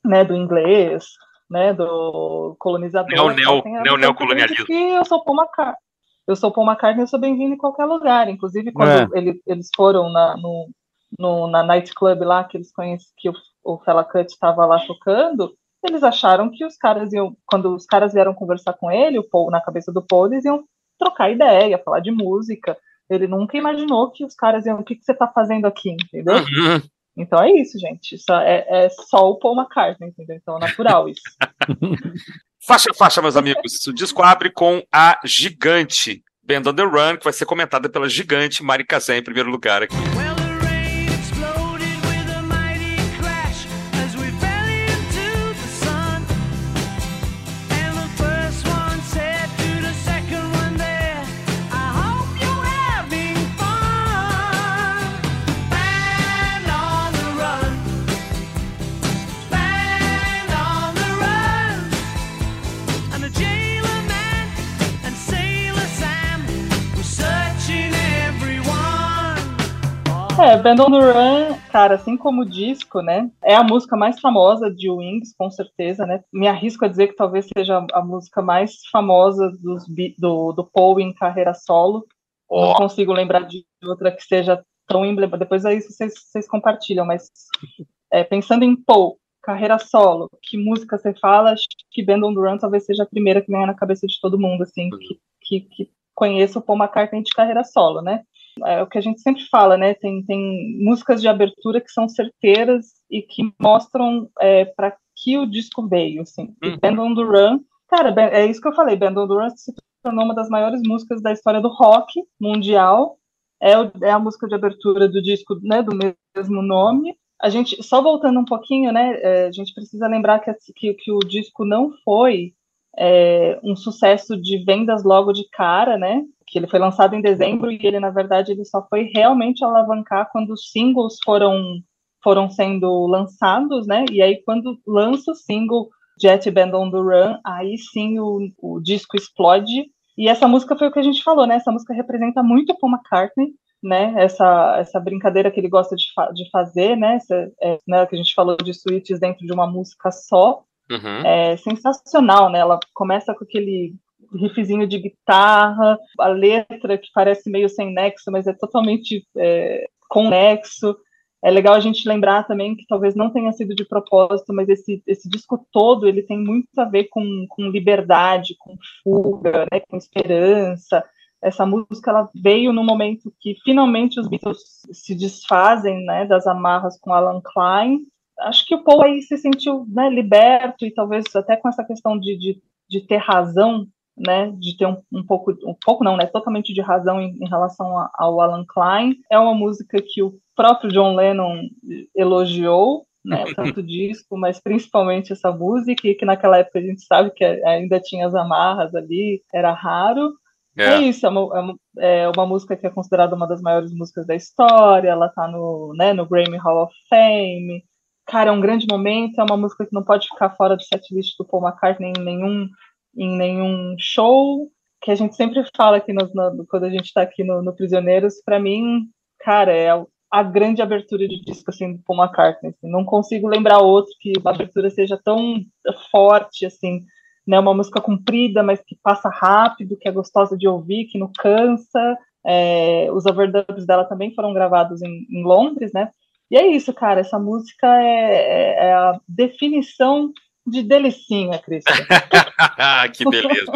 né, do inglês, né, do colonizador. Neo, neo, neo, neocolonialismo. Que eu sou Paul McCartney. Eu sou Paul McCartney, eu sou bem-vindo em qualquer lugar. Inclusive, quando é. ele, eles foram na, no, no, na nightclub lá, que eles conhecem, que o, o Fela Cut estava lá tocando, eles acharam que os caras iam, quando os caras vieram conversar com ele, o Paul, na cabeça do Paul, eles iam trocar ideia, falar de música. Ele nunca imaginou que os caras iam, o que, que você está fazendo aqui, entendeu? Uhum. Então é isso, gente. Isso é, é só o Paul McCartney, entendeu? Então é natural isso. *laughs* faixa faixa, meus amigos. O disco abre com a gigante Band on the Run, que vai ser comentada pela gigante Mari Kazan em primeiro lugar aqui. É, Band on the Run, cara, assim como o disco, né? É a música mais famosa de Wings, com certeza, né? Me arrisco a dizer que talvez seja a música mais famosa dos, do, do Paul em carreira solo. Oh. Não consigo lembrar de outra que seja tão emblemática. Depois aí vocês, vocês compartilham, mas é, pensando em Paul, carreira solo, que música você fala? Acho que Band on the Run talvez seja a primeira que vem na cabeça de todo mundo, assim, que, que, que conheça o Paul McCartney de carreira solo, né? É o que a gente sempre fala, né? Tem, tem músicas de abertura que são certeiras e que mostram é, para que o disco veio, assim. Uhum. Band on the Run, cara, é isso que eu falei, Band on the Run se tornou uma das maiores músicas da história do rock mundial. É, o, é a música de abertura do disco, né, do mesmo nome. A gente, só voltando um pouquinho, né, é, a gente precisa lembrar que, que, que o disco não foi é, um sucesso de vendas logo de cara, né? Que ele foi lançado em dezembro e ele, na verdade, ele só foi realmente alavancar quando os singles foram foram sendo lançados, né? E aí, quando lança o single Jet Band on the Run, aí sim o, o disco explode. E essa música foi o que a gente falou, né? Essa música representa muito Paul McCartney, né? Essa, essa brincadeira que ele gosta de, fa de fazer, né? Essa, é, né? Que a gente falou de suítes dentro de uma música só. Uhum. É sensacional, né? Ela começa com aquele riffzinho de guitarra, a letra que parece meio sem nexo, mas é totalmente é, conexo. é legal a gente lembrar também que talvez não tenha sido de propósito, mas esse, esse disco todo ele tem muito a ver com, com liberdade, com fuga, né, com esperança. Essa música ela veio no momento que finalmente os Beatles se desfazem né, das amarras com Alan Klein. Acho que o Paul aí se sentiu né, liberto e talvez até com essa questão de, de, de ter razão né, de ter um, um, pouco, um pouco não, né, totalmente de razão em, em relação a, ao Alan Klein. É uma música que o próprio John Lennon elogiou, né, *laughs* tanto disco, mas principalmente essa música, e que naquela época a gente sabe que ainda tinha as amarras ali, era raro. É, é isso, é uma, é, é uma, música que é considerada uma das maiores músicas da história, ela tá no, né, no Grammy Hall of Fame. Cara, é um grande momento, é uma música que não pode ficar fora do setlist do Paul McCartney em nenhum em nenhum show, que a gente sempre fala aqui no, no, quando a gente está aqui no, no Prisioneiros, para mim, cara, é a grande abertura de disco assim do Paul McCartney. Assim. Não consigo lembrar outro que a abertura seja tão forte assim, né? Uma música comprida, mas que passa rápido, que é gostosa de ouvir, que não cansa. É, os overdubs dela também foram gravados em, em, Londres, né? E é isso, cara. Essa música é, é, é a definição de delicinha, Cristian. *laughs* que beleza.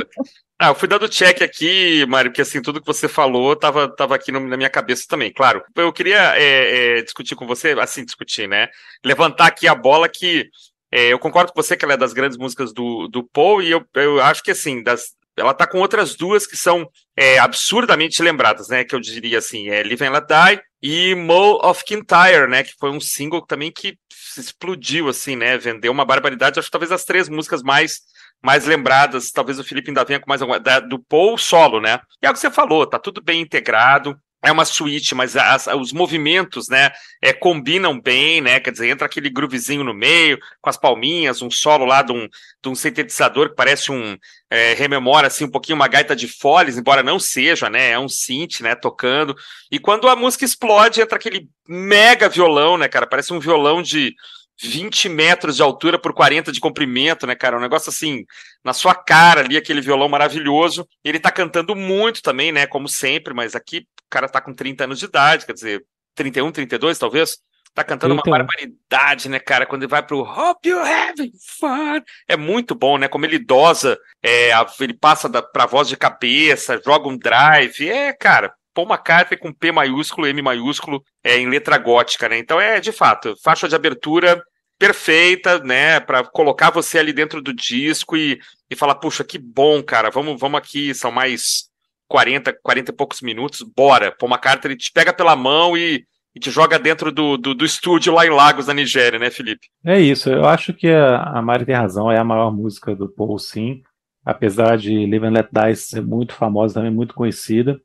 Ah, eu fui dando check aqui, Mário, porque assim, tudo que você falou estava tava aqui no, na minha cabeça também. Claro, eu queria é, é, discutir com você, assim, discutir, né? Levantar aqui a bola que é, eu concordo com você que ela é das grandes músicas do, do Paul, e eu, eu acho que assim, das, ela tá com outras duas que são é, absurdamente lembradas, né? Que eu diria assim, é Live and Let Die e Mo of Kintyre, né? Que foi um single também que explodiu, assim, né? Vendeu uma barbaridade. Acho que talvez as três músicas mais mais lembradas, talvez o Felipe ainda venha com mais alguma, da, do Paul solo, né? E é o que você falou, tá tudo bem integrado, é uma suíte, mas as, os movimentos, né, é, combinam bem, né, quer dizer, entra aquele groovezinho no meio, com as palminhas, um solo lá de um, de um sintetizador que parece um, é, rememora, assim, um pouquinho uma gaita de foles, embora não seja, né, é um synth, né, tocando, e quando a música explode, entra aquele mega violão, né, cara, parece um violão de 20 metros de altura por 40 de comprimento, né, cara? Um negócio assim, na sua cara ali, aquele violão maravilhoso. Ele tá cantando muito também, né? Como sempre, mas aqui cara tá com 30 anos de idade, quer dizer, 31, 32 talvez. Tá cantando 31. uma barbaridade, né, cara? Quando ele vai pro Hope You're Having Fun. É muito bom, né? Como ele dosa, é, ele passa da, pra voz de cabeça, joga um drive. É, cara, Paul McCartney com P maiúsculo, M maiúsculo, é, em letra gótica, né? Então é, de fato, faixa de abertura perfeita, né, para colocar você ali dentro do disco e, e falar, puxa, que bom, cara, vamos, vamos aqui, são mais 40, 40 e poucos minutos, bora. Paul McCartney te pega pela mão e, e te joga dentro do, do, do, estúdio lá em Lagos, na Nigéria, né, Felipe? É isso, eu acho que a, a Mari tem razão, é a maior música do Paul, sim, apesar de Live and Let Die ser muito famosa, também muito conhecida,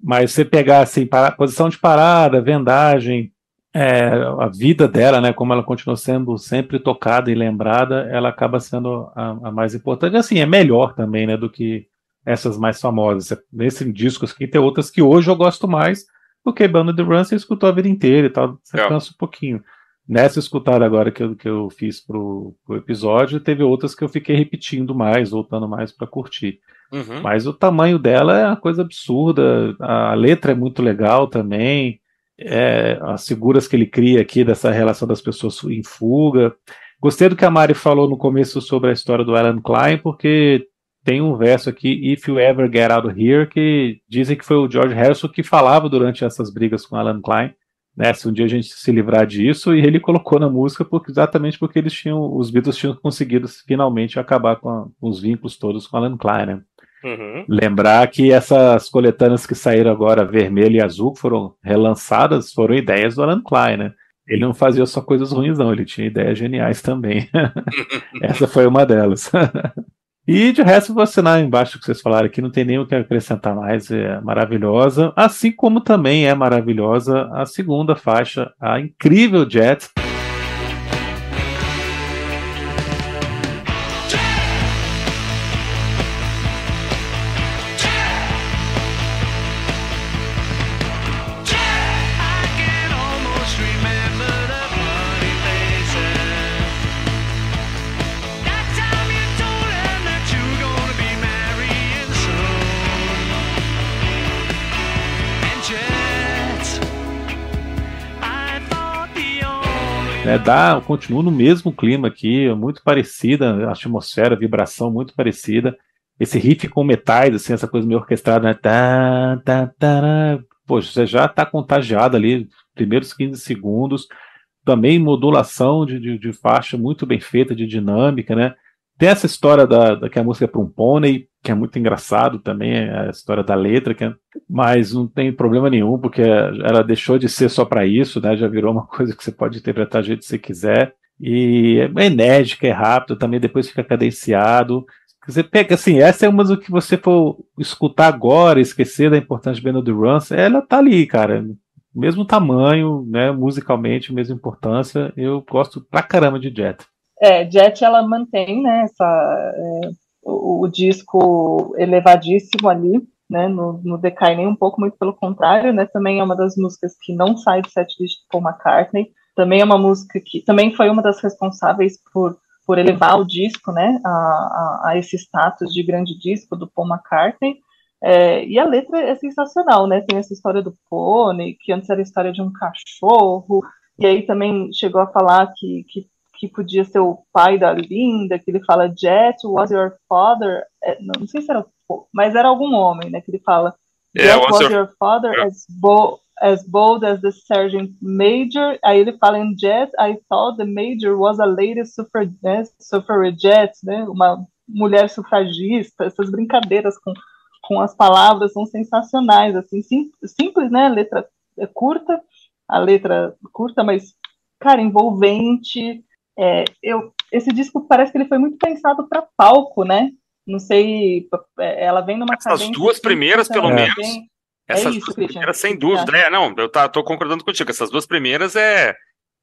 mas você pegar, assim, para, posição de parada, vendagem, é, a vida dela, né, como ela continua sendo sempre tocada e lembrada, ela acaba sendo a, a, mais importante. Assim, é melhor também, né, do que essas mais famosas. Nesse disco aqui tem outras que hoje eu gosto mais, porque Banda the Run você escutou a vida inteira e tal, você é. cansa um pouquinho. Nessa escutada agora que eu, que eu fiz pro, pro episódio, teve outras que eu fiquei repetindo mais, voltando mais para curtir. Uhum. Mas o tamanho dela é uma coisa absurda, a letra é muito legal também é, as figuras que ele cria aqui dessa relação das pessoas em fuga. Gostei do que a Mari falou no começo sobre a história do Alan Klein, porque tem um verso aqui, If You Ever Get Out of Here, que dizem que foi o George Harrison que falava durante essas brigas com Alan Klein, né, se um dia a gente se livrar disso, e ele colocou na música porque, exatamente porque eles tinham, os Beatles tinham conseguido finalmente acabar com, a, com os vínculos todos com Alan Klein, né? Uhum. Lembrar que essas coletâneas que saíram agora, vermelho e azul, que foram relançadas, foram ideias do Alan Klein, né? Ele não fazia só coisas ruins, não, ele tinha ideias geniais também. *laughs* *laughs* Essa foi uma delas. *laughs* e de resto, vou assinar embaixo o que vocês falaram aqui, não tem nem o que acrescentar mais, é maravilhosa. Assim como também é maravilhosa a segunda faixa, a incrível Jet. Né, dá, continua no mesmo clima aqui, muito parecida, a atmosfera, a vibração muito parecida. Esse riff com metais, assim, essa coisa meio orquestrada, né? Tá, tá, tá, Poxa, você já está contagiado ali, primeiros 15 segundos. Também modulação de, de, de, faixa muito bem feita, de dinâmica, né? Tem essa história da, da que a música é para um pônei, que é muito engraçado também, é a história da letra, que é, mas não tem problema nenhum, porque ela deixou de ser só para isso, né? Já virou uma *laughs* coisa que você pode interpretar do jeito que você quiser. E é enérgica, é rápido, também depois fica cadenciado. Você pega assim, essa é uma do que você for escutar agora, esquecer da importância de Bernard Rance, ela tá ali, cara. Mesmo tamanho, né, musicalmente, mesma importância. Eu gosto pra caramba de Jet. É, Jet ela mantém, né, essa, é, o, o, disco elevadíssimo ali, né, no, no decai nem um pouco, muito pelo contrário, né, também é uma das músicas que não sai do set de Paul McCartney, também é uma música que também foi uma das responsáveis por por elevar o disco, né, a, a, a esse status de grande disco do Paul McCartney. É, e a letra é sensacional, né? Tem essa história do pônei, que antes era a história de um cachorro, e aí também chegou a falar que, que, que podia ser o pai da Linda, que ele fala Jet was your father, é, não, sei se era, mas era algum homem, né? Que ele fala Jet yeah, was your, your father yeah. as, bo as bold as the sergeant major. Aí ele fala em jet, I thought the major was a lady suffragette, suffragette né? Uma mulher sufragista. Essas brincadeiras com, com as palavras são sensacionais, assim, sim, simples, né? A letra é curta, a letra curta, mas, cara, envolvente. É, eu, esse disco parece que ele foi muito pensado para palco, né? Não sei, é, ela vem numa Essas duas primeiras, pelo menos. É essas é isso, duas primeiras, sem dúvida. É. não, eu tá, tô concordando contigo. Essas duas primeiras é,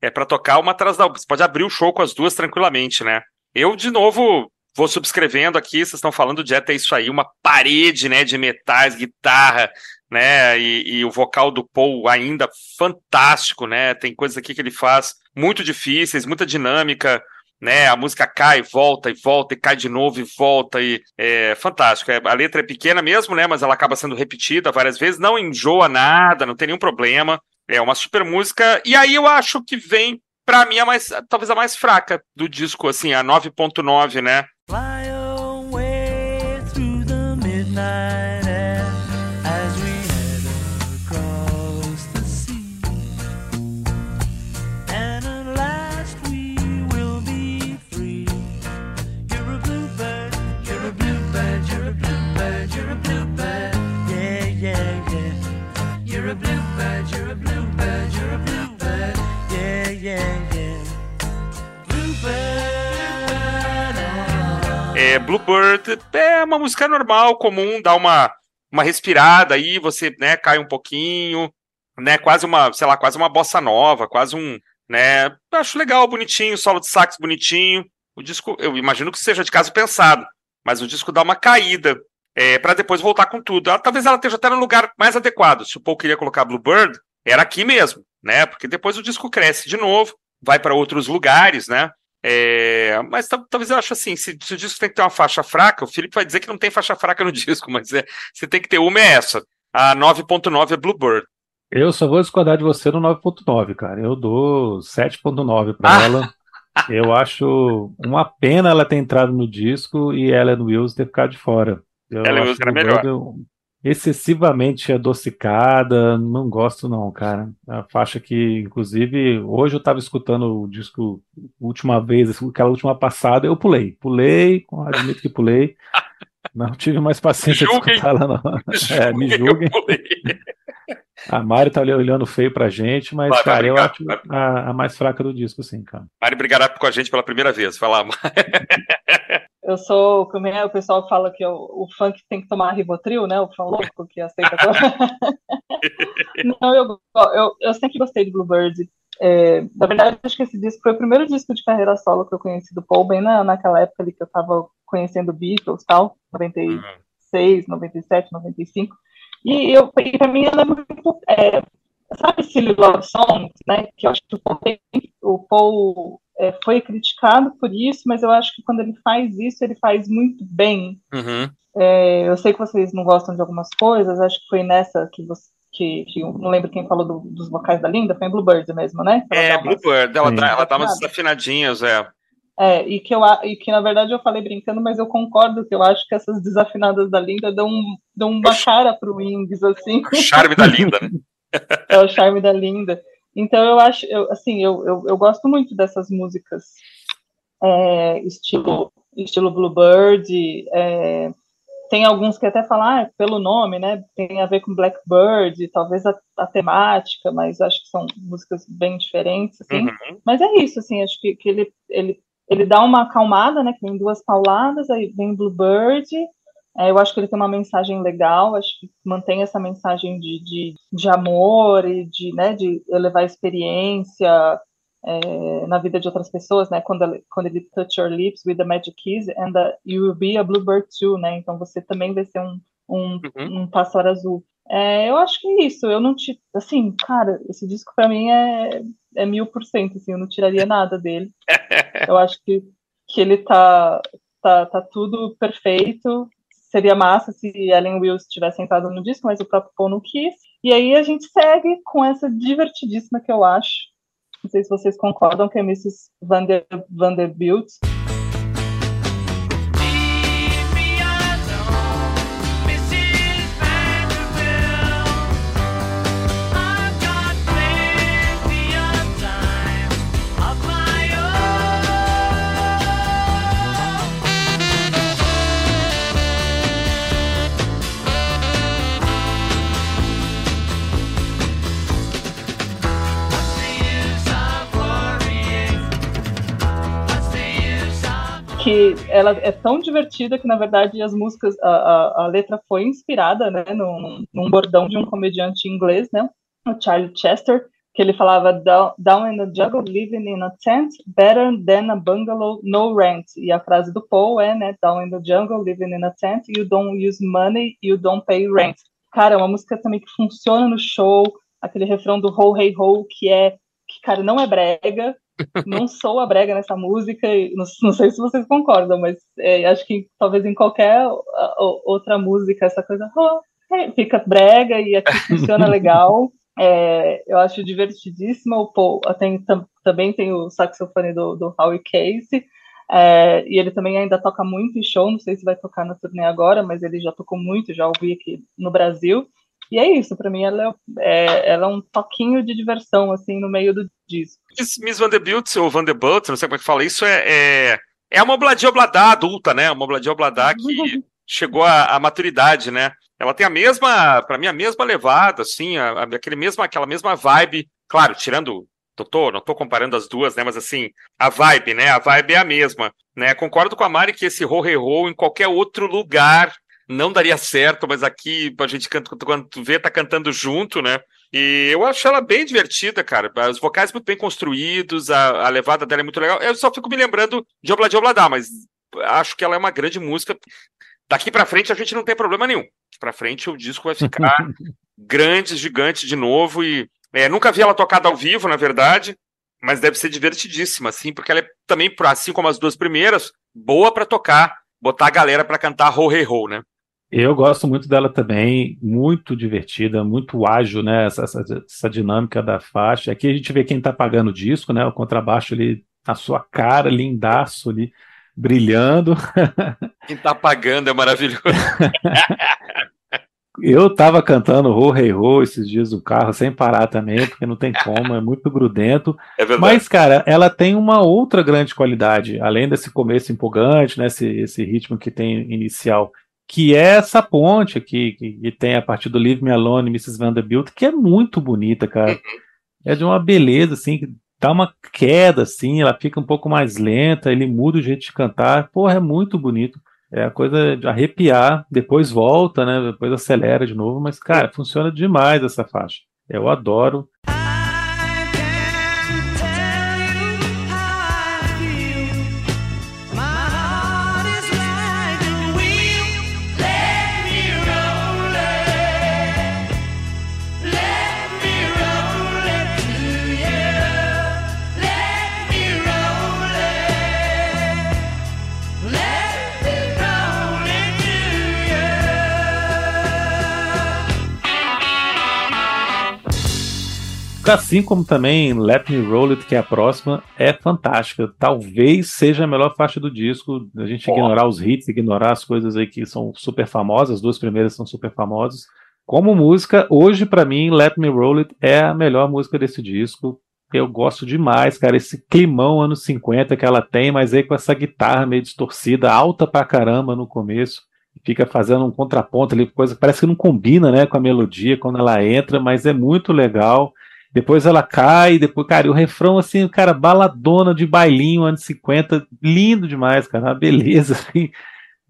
é para tocar uma atrás da outra. Você pode abrir o show com as duas tranquilamente, né? Eu, de novo, vou subscrevendo aqui. Vocês estão falando de é isso aí, uma parede, né, de metais, guitarra, né? E, e, o vocal do Paul ainda fantástico, né? Tem coisas aqui que ele faz muito difíceis, muita dinâmica né? A música cai, volta e volta, e cai de novo e volta, e é fantástico. É, a letra é pequena mesmo, né? Mas ela acaba sendo repetida várias vezes, não enjoa nada, não tem nenhum problema. É uma super música. E aí eu acho que vem, para mim, a mais, talvez a mais fraca do disco, assim, a 9.9, né? É, Bluebird é uma música normal, comum, dá uma, uma respirada aí, você né, cai um pouquinho, né? Quase uma, sei lá, quase uma bossa nova, quase um, né? Acho legal, bonitinho, solo de sax bonitinho. O disco, eu imagino que seja de caso pensado, mas o disco dá uma caída é, para depois voltar com tudo. Ela, talvez ela esteja até no lugar mais adequado. Se o Paul queria colocar Bluebird, era aqui mesmo, né? Porque depois o disco cresce de novo, vai para outros lugares, né? É, mas talvez eu acho assim, se, se, o disco tem que ter uma faixa fraca, o Felipe vai dizer que não tem faixa fraca no *laughs* disco, mas é, se tem que ter uma é essa. A 9.9 é Bluebird. Eu só vou discordar de você no 9.9, cara. Eu dou 7.9 para ah. ela. *laughs* Eu acho uma pena ela ter entrado no disco e ela no Wills ter ficado de fora. Eu Ellen Wills era melhor excessivamente adocicada, não gosto não, cara. A faixa que, inclusive, hoje eu estava escutando o disco última vez, aquela última passada, eu pulei, pulei, admito que pulei. *laughs* Não tive mais paciência de escutar ela, não. *laughs* É, me julguem. A Mari tá olhando feio pra gente, mas, vai, cara, eu acho a, a, mais fraca do disco, sim, cara. Mari brigará com a gente pela primeira vez. Vai lá, *laughs* Eu sou, como é, o pessoal fala que o, o funk tem que tomar Rivotril, né? O fã louco que aceita. *laughs* Não, eu, eu, eu sempre gostei de Bluebird. É, na verdade, acho que esse disco foi o primeiro disco de carreira solo que eu conheci do Paul, bem na, naquela época ali que eu tava conhecendo Beatles tal, 96, 97, 95. E, eu, e pra mim ela é muito. É, sabe Silly Love Songs, né? Que eu acho que o Paul, tem, o Paul é, foi criticado por isso, mas eu acho que quando ele faz isso, ele faz muito bem. Uhum. É, eu sei que vocês não gostam de algumas coisas, acho que foi nessa que, você, que, que não lembro quem falou do, dos vocais da Linda, foi em Bluebird mesmo, né? é, Bluebird, ela, ela dá umas desafinadinhas, é. É, e que, eu, e que na verdade eu falei brincando, mas eu concordo que eu acho que essas desafinadas da Linda dão, dão uma cara pro Wings, assim. O charme da Linda, né? *laughs* é o charme da Linda. Então eu acho, eu, assim, eu, eu, eu gosto muito dessas músicas é, estilo, estilo Bluebird, é, tem alguns que até falam, ah, pelo nome, né, tem a ver com Blackbird, talvez a, a temática, mas acho que são músicas bem diferentes, assim. Uhum. Mas é isso, assim, acho que, que ele, ele, ele dá uma acalmada, né, que vem duas pauladas, aí vem Bluebird, é, eu acho que ele tem uma mensagem legal, acho que mantém essa mensagem de, de, de amor e de, né, de elevar experiência, é, na vida de outras pessoas, né? Quando ele, quando ele touch your lips with the magic kiss and the, you will be a bluebird too, né? Então você também vai ser um um, uhum. um pássaro azul. É, eu acho que é isso. Eu não te, assim, cara, esse disco para mim é é mil por cento, assim, eu não tiraria nada dele. *laughs* eu acho que que ele tá tá, tá tudo perfeito. Seria massa se Ellen Wills tivesse entrado no disco, mas o próprio Paul não quis. E aí a gente segue com essa divertidíssima que eu acho, não sei se vocês concordam que é Mrs. Vander, Vanderbilt. Que ela é tão divertida que, na verdade, as músicas, a, a, a letra foi inspirada, né, num, num, bordão de um comediante inglês, né, o Charlie Chester, que ele falava down, in the jungle, living in a tent, better than a bungalow, no rent. E a frase do Paul é, né, down in the jungle, living in a tent, you don't use money, you don't pay rent. Cara, é uma música também que funciona no show, aquele refrão do Ho Hey Ho, que é, que, cara, não é brega, não sou a brega nessa música, não, não sei se vocês concordam, mas é, acho que talvez em qualquer outra música essa coisa oh, é, fica brega e aqui *laughs* funciona legal. É, eu acho divertidíssimo. O Paul, tem, tam, também tem o saxofone do, do Howie Casey, é, e ele também ainda toca muito em show. Não sei se vai tocar na turnê agora, mas ele já tocou muito, já ouvi aqui no Brasil. E é isso, para mim ela é, é, ela é um toquinho de diversão, assim, no meio do disco. Miss Vanderbilt, ou Vanderbilt, não sei como é que fala isso, é, é, é uma Obladia Obladá adulta, né? Uma Obladia Obladá que *laughs* chegou à, à, maturidade, né? Ela tem a mesma, para mim, a mesma levada, assim, a, a, aquele mesma, aquela mesma vibe, claro, tirando não tô, não tô comparando as duas, né? Mas assim, a vibe, né? A vibe é a mesma, né? Concordo com a Mari que esse Ho Hey Ho em qualquer outro lugar não daria certo, mas aqui a gente canta, quando tu vê, tá cantando junto, né? E eu acho ela bem divertida, cara. Os vocais muito bem construídos, a, a levada dela é muito legal. Eu só fico me lembrando de Obladi Obladá, mas acho que ela é uma grande música. Daqui para frente a gente não tem problema nenhum. Para frente o disco vai ficar *laughs* grande, gigante de novo e é, nunca vi ela tocada ao vivo, na verdade, mas deve ser divertidíssima, assim, porque ela é também, assim como as duas primeiras, boa para tocar, botar a galera para cantar Ho Hey Ho, né? Eu gosto muito dela também, muito divertida, muito ágil, né? Essa, essa, essa dinâmica da faixa. Aqui a gente vê quem está pagando o disco, né? O contrabaixo ali na sua cara, lindaço ali, brilhando. *laughs* Quem está pagando é maravilhoso. *laughs* Eu estava cantando Ho Hey Ho esses dias no carro, sem parar também, porque não tem como, é muito grudento. É verdade. Mas, cara, ela tem uma outra grande qualidade, além desse começo empolgante, né, esse, esse ritmo que tem inicial que é essa ponte aqui, que, que, tem a partir do Leave Me Alone, Mrs. Vanderbilt, que é muito bonita, cara. Uhum. É de uma beleza, assim, que dá uma queda, assim, ela fica um pouco mais lenta, ele muda o jeito de cantar. Porra, é muito bonito. É a coisa de arrepiar, depois volta, né? Depois acelera de novo, mas, cara, funciona demais essa faixa. Eu adoro. Assim como também Let Me Roll It, que é a próxima, é fantástica. Talvez seja a melhor faixa do disco. A gente oh. ignorar os hits, ignorar as coisas aí que são super famosas, as duas primeiras são super famosas. Como música, hoje para mim, Let Me Roll It é a melhor música desse disco. Eu gosto demais, cara, esse climão anos 50 que ela tem, mas aí com essa guitarra meio distorcida, alta pra caramba no começo fica fazendo um contraponto ali, coisa parece que não combina, né, com a melodia quando ela entra, mas é muito legal. Depois ela cai, depois, cara, e o refrão assim, cara, baladona de bailinho, anos 50, lindo demais, cara, uma beleza, *laughs* assim,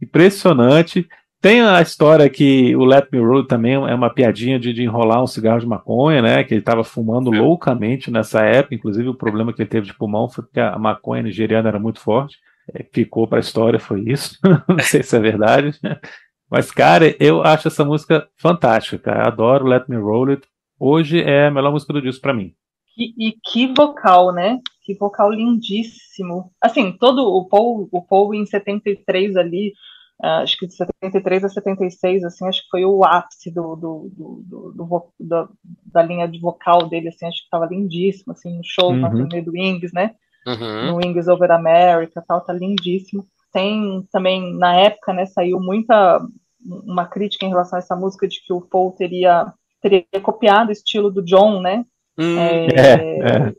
impressionante. Tem a história que o Let Me Roll também é uma piadinha de, de enrolar um cigarro de maconha, né? Que ele estava fumando é. loucamente nessa época. Inclusive, o problema que ele teve de pulmão foi que a maconha nigeriana era muito forte. É, ficou para a história, foi isso. *laughs* Não sei se é verdade. *laughs* Mas, cara, eu acho essa música fantástica, cara. Adoro Let Me Roll It. Hoje é a melhor música do disco para mim. E, e, que vocal, né? Que vocal lindíssimo. Assim, todo o Paul, o Paul em 73 ali, uh, acho que de 73 a 76, assim, acho que foi o ápice do, do, do, do, do da linha de vocal dele, assim, acho que estava lindíssimo, assim, no show, uhum. no meio do Wings, né? Uhum. No Wings Over America, tal, tá lindíssimo. Tem também, na época, né, saiu muita, uma crítica em relação a essa música de que o Paul teria teria copiado o estilo do John, né? Hum, é, é, é.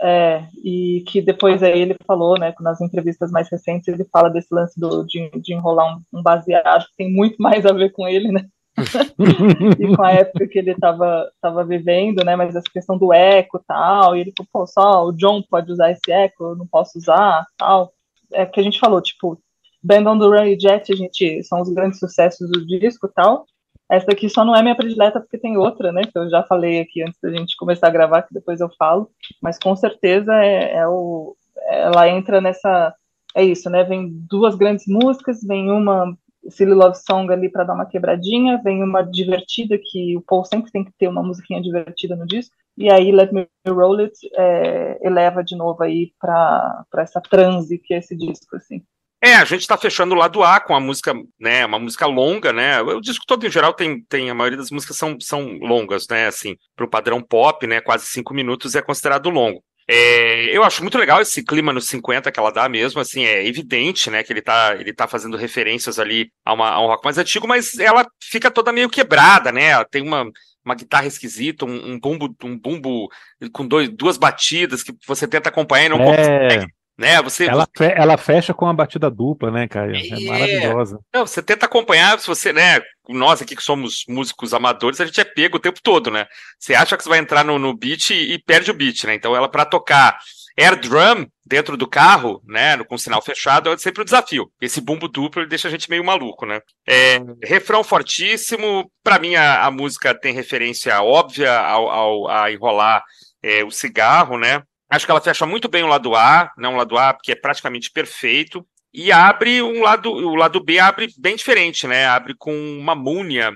é, e que depois aí ele falou, né, nas entrevistas mais recentes, ele fala desse lance do, de, de enrolar um, um baseado, que tem muito mais a ver com ele, né? *laughs* e com a época que ele estava tava vivendo, né? Mas essa questão do eco tal, e ele falou, pô, só o John pode usar esse eco, eu não posso usar, tal. É que a gente falou, tipo, Band on the Run e Jet, a gente, são os grandes sucessos do disco tal, essa aqui só não é minha predileta porque tem outra, né? Que eu já falei aqui antes da gente começar a gravar, que depois eu falo. Mas com certeza é, é o, ela entra nessa. É isso, né? Vem duas grandes músicas, vem uma Silly Love Song ali para dar uma quebradinha, vem uma divertida, que o Paul sempre tem que ter uma musiquinha divertida no disco, e aí Let Me Roll It é, eleva de novo aí para essa transe que é esse disco, assim. É, a gente está fechando o lado A com a música, né, uma música longa, né, o disco todo em geral tem, tem a maioria das músicas são, são longas, né, assim, para o padrão pop, né, quase cinco minutos é considerado longo. É, eu acho muito legal esse clima nos 50 que ela dá mesmo, assim, é evidente, né, que ele tá, ele tá fazendo referências ali a, uma, a um rock mais antigo, mas ela fica toda meio quebrada, né, ela tem uma, uma guitarra esquisita, um, um bumbo, um bumbo com dois, duas batidas que você tenta acompanhar e não é... consegue né? Você, ela, fe ela fecha com uma batida dupla, né, Caio? É, é maravilhosa. Não, você tenta acompanhar, se você, né? Nós aqui que somos músicos amadores, a gente é pego o tempo todo, né? Você acha que você vai entrar no, no beat e, e perde o beat, né? Então ela, para tocar air drum dentro do carro, né, com sinal fechado, é sempre o um desafio. Esse bumbo duplo ele deixa a gente meio maluco, né? É, refrão fortíssimo. Para mim, a, a, música tem referência óbvia ao, ao a enrolar é, o cigarro, né? Acho que ela fecha muito bem o lado A, não o lado A, porque é praticamente perfeito. E abre um lado, o lado B abre bem diferente, né? Abre com uma múnia.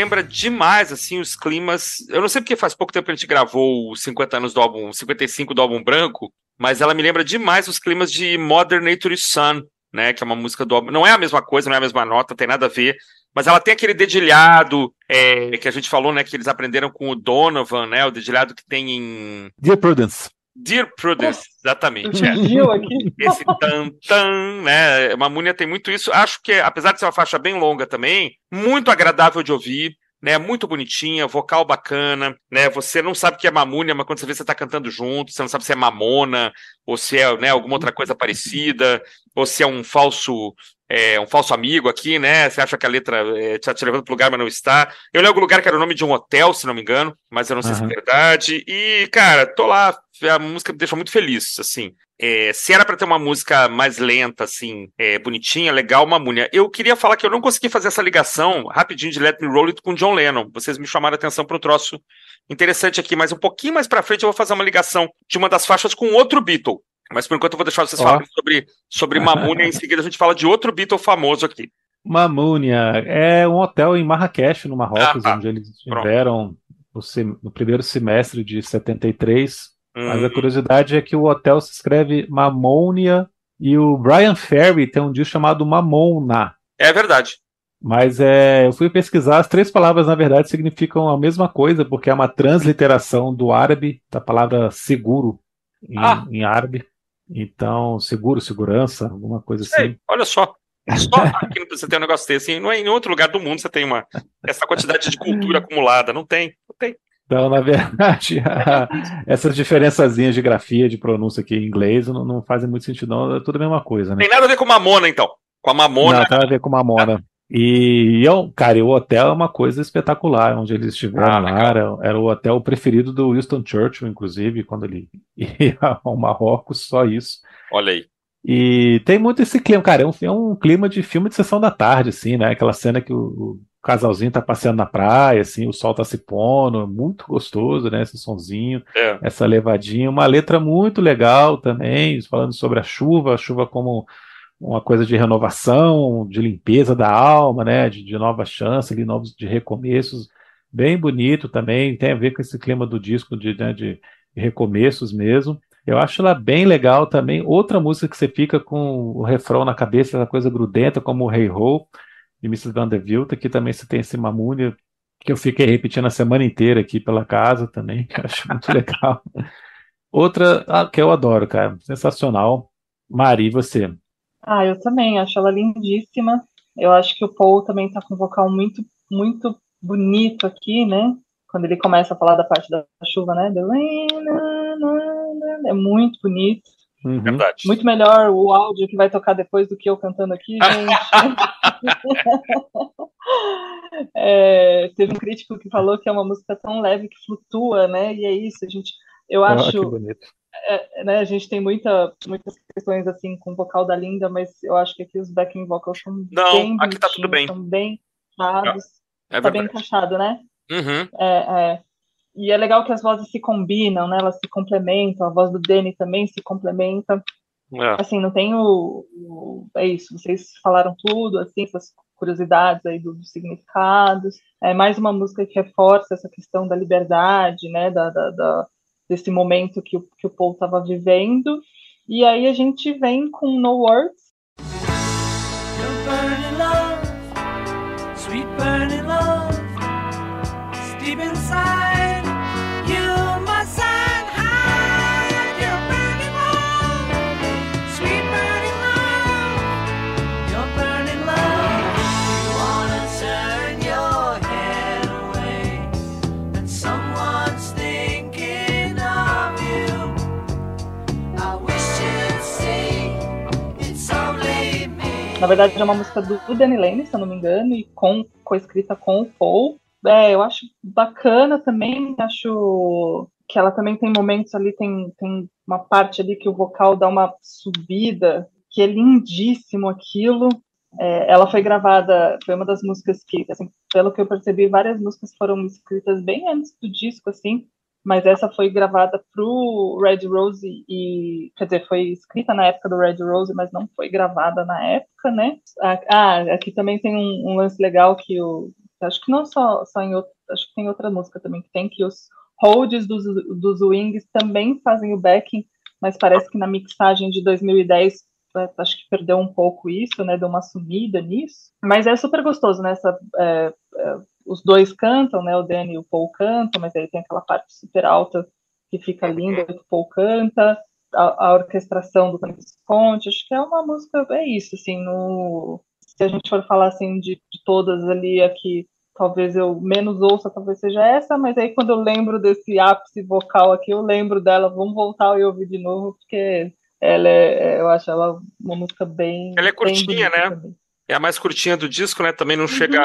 Lembra demais, assim, os climas. Eu não sei porque faz pouco tempo que a gente gravou os 50 anos do álbum, 55 do álbum branco, mas ela me lembra demais os climas de Modern Nature Sun, né? Que é uma música do álbum. Não é a mesma coisa, não é a mesma nota, tem nada a ver. Mas ela tem aquele dedilhado é, que a gente falou, né? Que eles aprenderam com o Donovan, né? O dedilhado que tem em. Dear Prudence. Dear Prudence, exatamente. É. Esse tan tan, né? Mamúnia tem muito isso. Acho que, apesar de ser uma faixa bem longa também, muito agradável de ouvir. Né, muito bonitinha, vocal bacana, né? Você não sabe que é mamúnia, mas quando você vê você tá cantando junto, você não sabe se é mamona ou se é, né, alguma outra coisa parecida, ou se é um falso é, um falso amigo aqui, né? Você acha que a letra está é, te levando para lugar, mas não está. Eu li algum lugar que era o nome de um hotel, se não me engano, mas eu não sei uhum. se é verdade. E, cara, tô lá, a música me deixa muito feliz, assim. é, se era para ter uma música mais lenta, assim, é, bonitinha, legal, Mamúnia. Eu queria falar que eu não consegui fazer essa ligação rapidinho de Let Me Roll It com John Lennon. Vocês me chamaram a atenção para um troço interessante aqui, mas um pouquinho mais para frente eu vou fazer uma ligação de uma das faixas com outro Beatle. Mas por enquanto eu vou deixar vocês oh. falarem sobre, sobre *laughs* Mamúnia, em seguida a gente fala de outro Beatle famoso aqui. Mamúnia é um hotel em Marrakech, no Marrocos, ah, onde eles estiveram no, no, primeiro semestre de 73. Hum. Mas a uhum. curiosidade é que o hotel se escreve Mamônia e o Brian Ferry tem um disco chamado Mamona. É verdade. Mas é, eu fui pesquisar, as três palavras na verdade significam a mesma coisa, porque é uma transliteração do árabe, da palavra seguro em, ah. em árabe. Então, seguro, segurança, alguma coisa Sei, assim. Olha só. Só *laughs* aqui você tem um negócio desse. Não é em outro lugar do mundo você tem uma essa quantidade de cultura *laughs* acumulada. Não tem. Não tem. Então, na verdade, a, *laughs* essas diferençazinhas de grafia, de pronúncia aqui em inglês não, não fazem muito sentido, não. É tudo a mesma coisa, né? Tem nada a ver com Mamona, então. Com a Mamona. Não, tem nada a ver com Mamona. E, eu, cara, e o hotel é uma coisa espetacular, onde eles estiveram ah, lá. Era, era, o hotel preferido do Winston Churchill, inclusive, quando ele *laughs* ia ao Marrocos, só isso. Olha aí. E tem muito esse clima, cara, é um, é um clima de filme de sessão da tarde, assim, né? Aquela cena que o, o casalzinho tá passeando na praia, assim, o sol tá se pondo, muito gostoso, né? Esse sonzinho, é. essa levadinha. Uma letra muito legal também, falando sobre a chuva, a chuva como uma coisa de renovação, de limpeza da alma, né, de, de nova chance, ali, novos de recomeços, bem bonito também, tem a ver com esse clima do disco de, né, de recomeços mesmo. Eu acho ela bem legal também. Outra música que você fica com o refrão na cabeça, essa coisa grudenta, como o Hey Ho, de Mrs. Vanderbilt, aqui também você tem esse Mamúnia, que eu fiquei repetindo a semana inteira aqui pela casa também, que *laughs* eu acho muito legal. Outra ah, que eu adoro, cara, sensacional. Mari, você? Ah, eu também, acho ela lindíssima. Eu acho que o Paul também tá com um vocal muito, muito bonito aqui, né? Quando ele começa a falar da parte da chuva, né? É muito bonito. Uhum. Verdade. Muito melhor o áudio que vai tocar depois do que eu cantando aqui, *laughs* gente. *laughs* é, teve um crítico que falou que é uma música tão leve que flutua, né? E é isso, a gente. Eu ah, acho. É, né, a gente tem muita, muitas questões assim com o vocal da Linda, mas eu acho que aqui os backing vocals são Não, bem aqui tá tudo bem. São bem encaixados. É tá bem encaixado, né? Uhum. É, é. E é legal que as vozes se combinam, né? Elas se complementam. A voz do Danny também se complementa. É. Assim, não tem o, o, É isso, vocês falaram tudo, assim, essas curiosidades aí dos do significados. É mais uma música que reforça essa questão da liberdade, né? Da, da, da desse momento que o, que o Paul estava vivendo. E aí a gente vem com No Words. Sweet burning love, inside. Na verdade, é uma música do Danny Lane, se eu não me engano, e com, co-escrita com o Paul. É, eu acho bacana também, acho que ela também tem momentos ali, tem, tem uma parte ali que o vocal dá uma subida, que é lindíssimo aquilo. É, ela foi gravada, foi uma das músicas que, assim, pelo que eu percebi, várias músicas foram escritas bem antes do disco, assim, mas essa foi gravada pro Red Rose e, quer dizer, foi escrita na época do Red Rose, mas não foi gravada na época, né? Ah, aqui também tem um, um lance legal que o, acho que não só, só em outro, acho que tem outra música também que tem que os holds dos, dos Wings também fazem o backing, mas parece que na mixagem de 2010 é, acho que perdeu um pouco isso, né? Deu uma sumida nisso. Mas é super gostoso, né? Essa, é, é, os dois cantam, né? O Danny e o Paul cantam, mas aí tem aquela parte super alta que fica linda, que o Paul canta, a, a orquestração do Tony Visconti, acho que é uma música, é isso, assim, no, se a gente for falar, assim, de, de todas ali, aqui, talvez eu menos ouça, talvez seja essa, mas aí quando eu lembro desse ápice vocal aqui, eu lembro dela, vamos voltar e ouvir de novo, porque ela é, eu acho ela uma música bem... Ela é curtinha, né? Também é a mais curtinha do disco, né? Também não uhum. chega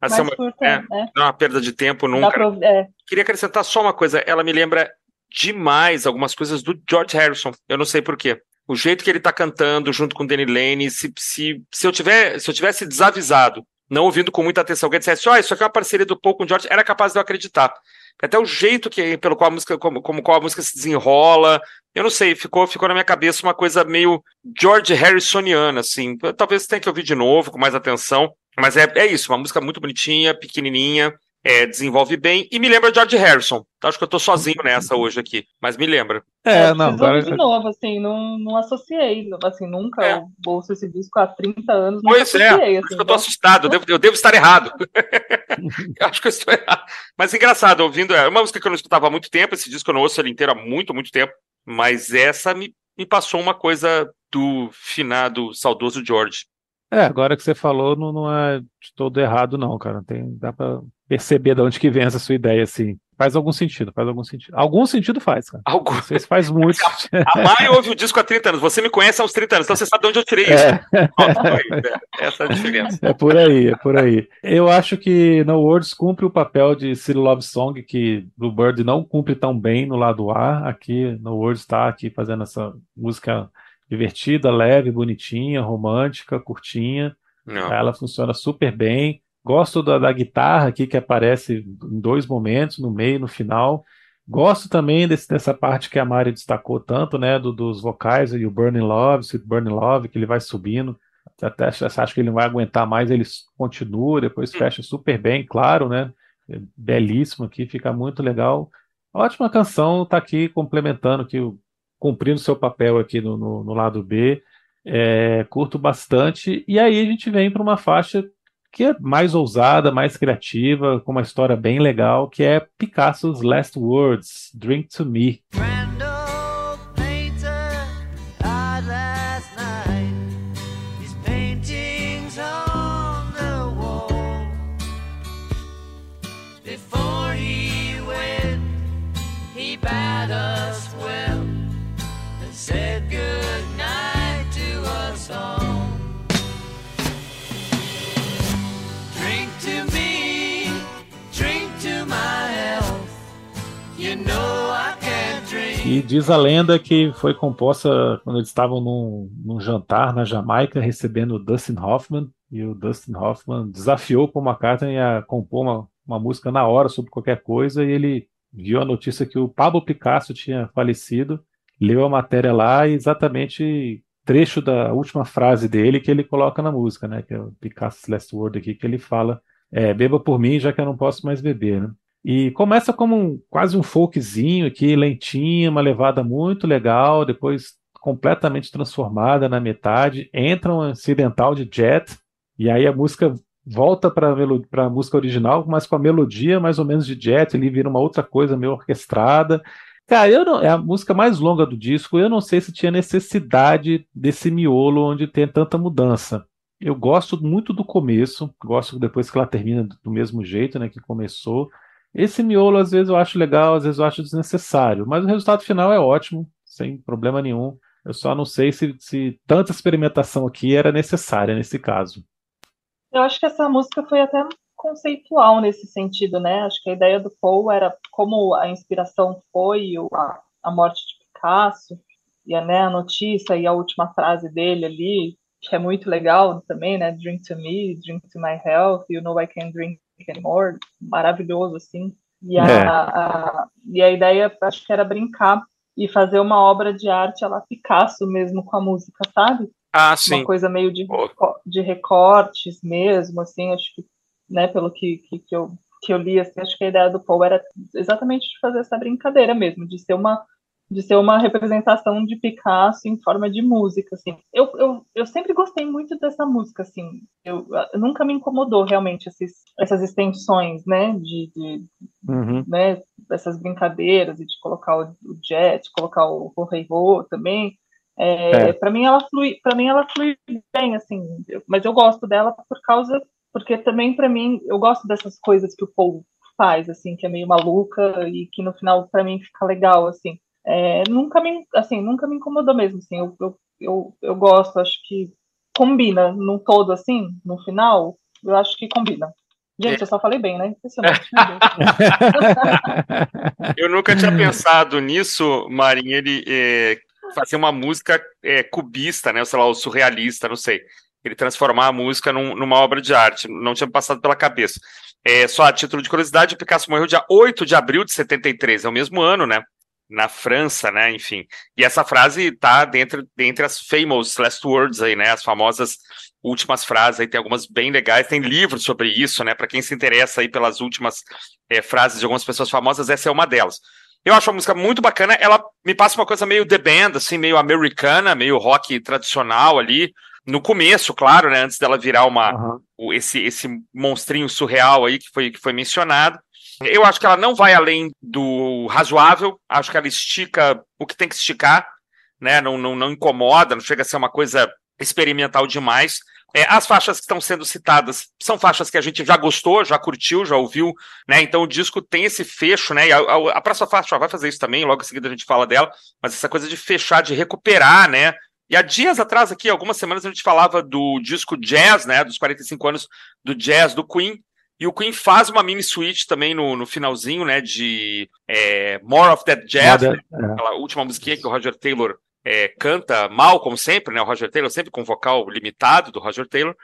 a ser uma, curta, é, é. Não é uma perda de tempo nunca. Pra, é. Queria acrescentar só uma coisa. Ela me lembra demais algumas coisas do George Harrison. Eu não sei porquê. o jeito que ele tá cantando junto com o Danny Lane, se, se, se, eu tiver, se eu tivesse desavisado, não ouvindo com muita atenção, alguém dissesse, ó, oh, isso aqui é uma parceria do Paul com o George, era capaz de eu acreditar. Até o jeito que, pelo qual a música, como, como qual a música se desenrola, eu não sei, ficou, ficou na minha cabeça uma coisa meio George Harrisoniana, assim. Talvez tenha que ouvir de novo, com mais atenção. Mas é, é isso, uma música muito bonitinha, pequenininha, é, desenvolve bem e me lembra George Harrison. Acho que eu tô sozinho nessa hoje aqui, mas me lembra. É, é não. Agora... de novo, assim, não, não associei, assim, nunca é. eu ouço esse disco há 30 anos. Pois é, associei, assim, eu tô assustado, eu devo, eu devo estar errado. *laughs* acho que eu estou errado. Mas engraçado, ouvindo, é uma música que eu não escutava há muito tempo, esse disco eu não ouço ele inteiro há muito, muito tempo, mas essa me, me passou uma coisa do finado saudoso George. É, agora que você falou, não, não é de todo errado, não, cara. Tem, dá pra perceber de onde que vem essa sua ideia, assim. Faz algum sentido, faz algum sentido. Algum sentido faz, cara. Algum. Não sei se faz *laughs* muito. A Mai ouve o disco há 30 anos, você me conhece há uns 30 anos, então você sabe de onde eu tirei isso. É. *laughs* é. Essa é a diferença. É por aí, é por aí. Eu acho que No Words cumpre o papel de City Love Song, que Bluebird não cumpre tão bem no lado A. Aqui, No Words está aqui fazendo essa música divertida, leve, bonitinha, romântica, curtinha. Não. Ela funciona super bem. Gosto da, da, guitarra aqui que aparece em dois momentos, no meio e no final. Gosto também desse, dessa parte que a Mari destacou tanto, né, do, dos vocais e o Burning Love, Sweet Burning Love, que ele vai subindo. Até acho que ele não vai aguentar mais, ele continua, depois hum. fecha super bem, claro, né? Belíssimo aqui, fica muito legal. Ótima canção, tá aqui complementando aqui o cumprindo seu papel aqui no, no, no lado B. É, curto bastante. E aí a gente vem para uma faixa que é mais ousada, mais criativa, com uma história bem legal, que é Picasso's Last Words, Drink to Me. E diz a lenda que foi composta quando eles estavam num, num jantar na Jamaica recebendo o Dustin Hoffman, e o Dustin Hoffman desafiou Paul McCartney a compor uma, uma música na hora sobre qualquer coisa, e ele viu a notícia que o Pablo Picasso tinha falecido, leu a matéria lá e exatamente trecho da última frase dele que ele coloca na música, né? Que é o Picasso's Last Word aqui, que ele fala: é, beba por mim, já que eu não posso mais beber, né? E começa como um, quase um folkzinho aqui, lentinho, uma levada muito legal, depois completamente transformada na metade, entra um incidental de jet, e aí a música volta para a música original, mas com a melodia mais ou menos de jet, ele vira uma outra coisa meio orquestrada. Cara, eu não, é a música mais longa do disco, eu não sei se tinha necessidade desse miolo onde tem tanta mudança. Eu gosto muito do começo, gosto depois que ela termina do mesmo jeito, né, que começou. Esse miolo, às vezes, eu acho legal, às vezes eu acho desnecessário, mas o resultado final é ótimo, sem problema nenhum. Eu só não sei se, se tanta experimentação aqui era necessária nesse caso. Eu acho que essa música foi até conceitual nesse sentido, né? Acho que a ideia do Paul era como a inspiração foi a, a morte de Picasso e a, né, a notícia e a última frase dele ali, que é muito legal também, né? Drink to me, drink to my health, you know I can drink anymore, maravilhoso, assim. E a, é. a, e a ideia, acho que era brincar e fazer uma obra de arte, ela Picasso mesmo com a música, sabe? Ah, sim. Uma coisa meio de, de recortes mesmo, assim, acho que, né, pelo que, que, que eu, que eu li, assim, acho que a ideia do Paul era exatamente de fazer essa brincadeira mesmo, de ser uma de ser uma representação de Picasso em forma de música, assim. Eu, eu, eu sempre gostei muito dessa música, assim. Eu, eu nunca me incomodou realmente esses, essas extensões, né, de, de uhum. né, essas brincadeiras e de colocar o, o jet, colocar o Rei Ho também. É, é. Para mim ela flui, para mim ela flui bem, assim. Eu, mas eu gosto dela por causa, porque também para mim eu gosto dessas coisas que o povo faz, assim, que é meio maluca e que no final para mim fica legal, assim é, nunca me assim nunca me incomodou mesmo assim eu, eu, eu, eu, gosto acho que combina num todo assim no final eu acho que combina gente é. eu só falei bem né impressionante *laughs* eu nunca tinha pensado nisso Marinha ele é, fazer uma música é, cubista, né? Sei lá, ou surrealista, não sei. Ele transformar a música num, numa obra de arte. Não tinha passado pela cabeça. É, só a título de curiosidade, o Picasso morreu dia 8 de abril de 73, é o mesmo ano, né? Na França, né? Enfim. E essa frase tá dentro, dentre as famous last words aí, né? As famosas últimas frases aí, tem algumas bem legais, tem livros sobre isso, né? Para quem se interessa aí pelas últimas é, frases de algumas pessoas famosas, essa é uma delas. Eu acho a música muito bacana, ela me passa uma coisa meio The Band, assim, meio americana, meio rock tradicional ali, no começo, claro, né, antes dela virar uma uhum. esse esse monstrinho surreal aí que foi que foi mencionado. Eu acho que ela não vai além do razoável, acho que ela estica o que tem que esticar, né? Não, não, não incomoda, não chega a ser uma coisa experimental demais. É, as faixas que estão sendo citadas são faixas que a gente já gostou, já curtiu, já ouviu, né? Então o disco tem esse fecho, né? E a, a, a próxima faixa vai fazer isso também, logo em seguida a gente fala dela, mas essa coisa de fechar, de recuperar, né? E há dias atrás, aqui, algumas semanas, a gente falava do disco Jazz, né? Dos 45 anos do Jazz do Queen. E o Queen faz uma mini suite também no, no finalzinho, né? De é, More of That Jazz, né, é. aquela última musiquinha que o Roger Taylor é, canta mal, como sempre, né? O Roger Taylor sempre com vocal limitado do Roger Taylor.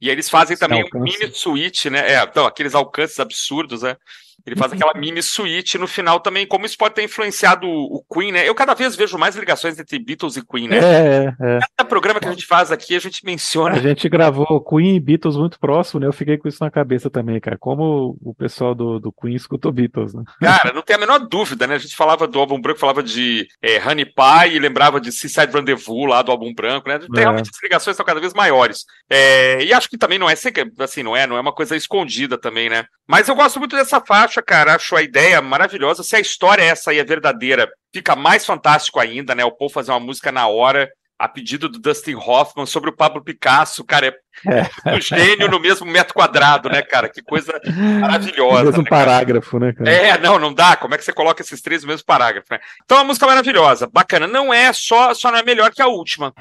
E eles fazem também um mini suite, né? É, então, aqueles alcances absurdos, né? Ele faz aquela mini suíte no final também, como isso pode ter influenciado o Queen, né? Eu cada vez vejo mais ligações entre Beatles e Queen, né? É, é. Cada programa que a gente faz aqui, a gente menciona. A gente gravou Queen e Beatles muito próximo, né? Eu fiquei com isso na cabeça também, cara. Como o pessoal do, do Queen escutou Beatles, né? Cara, não tem a menor dúvida, né? A gente falava do álbum branco, falava de é, Honey Pie e lembrava de Seaside Rendezvous lá do álbum branco, né? Tem, é. Realmente as ligações são cada vez maiores. É, e acho que também não é assim, não é, não é uma coisa escondida também, né? Mas eu gosto muito dessa faixa, cara. Acho a ideia maravilhosa. Se a história é essa aí é verdadeira, fica mais fantástico ainda, né? O Paul fazer uma música na hora, a pedido do Dustin Hoffman sobre o Pablo Picasso, cara, é, é. um gênio no mesmo metro quadrado, né, cara? Que coisa maravilhosa. No mesmo né, parágrafo, né, cara? É, não, não dá. Como é que você coloca esses três no mesmo parágrafo, né? Então, a música maravilhosa, bacana. Não é só, só não é melhor que a última.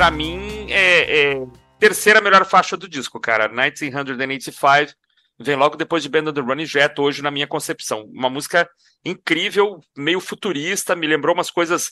Para mim, é, é, terceira melhor faixa do disco, cara. 1985 vem logo depois de Band on the Run e Jet, hoje na minha concepção. Uma música incrível, meio futurista, me lembrou umas coisas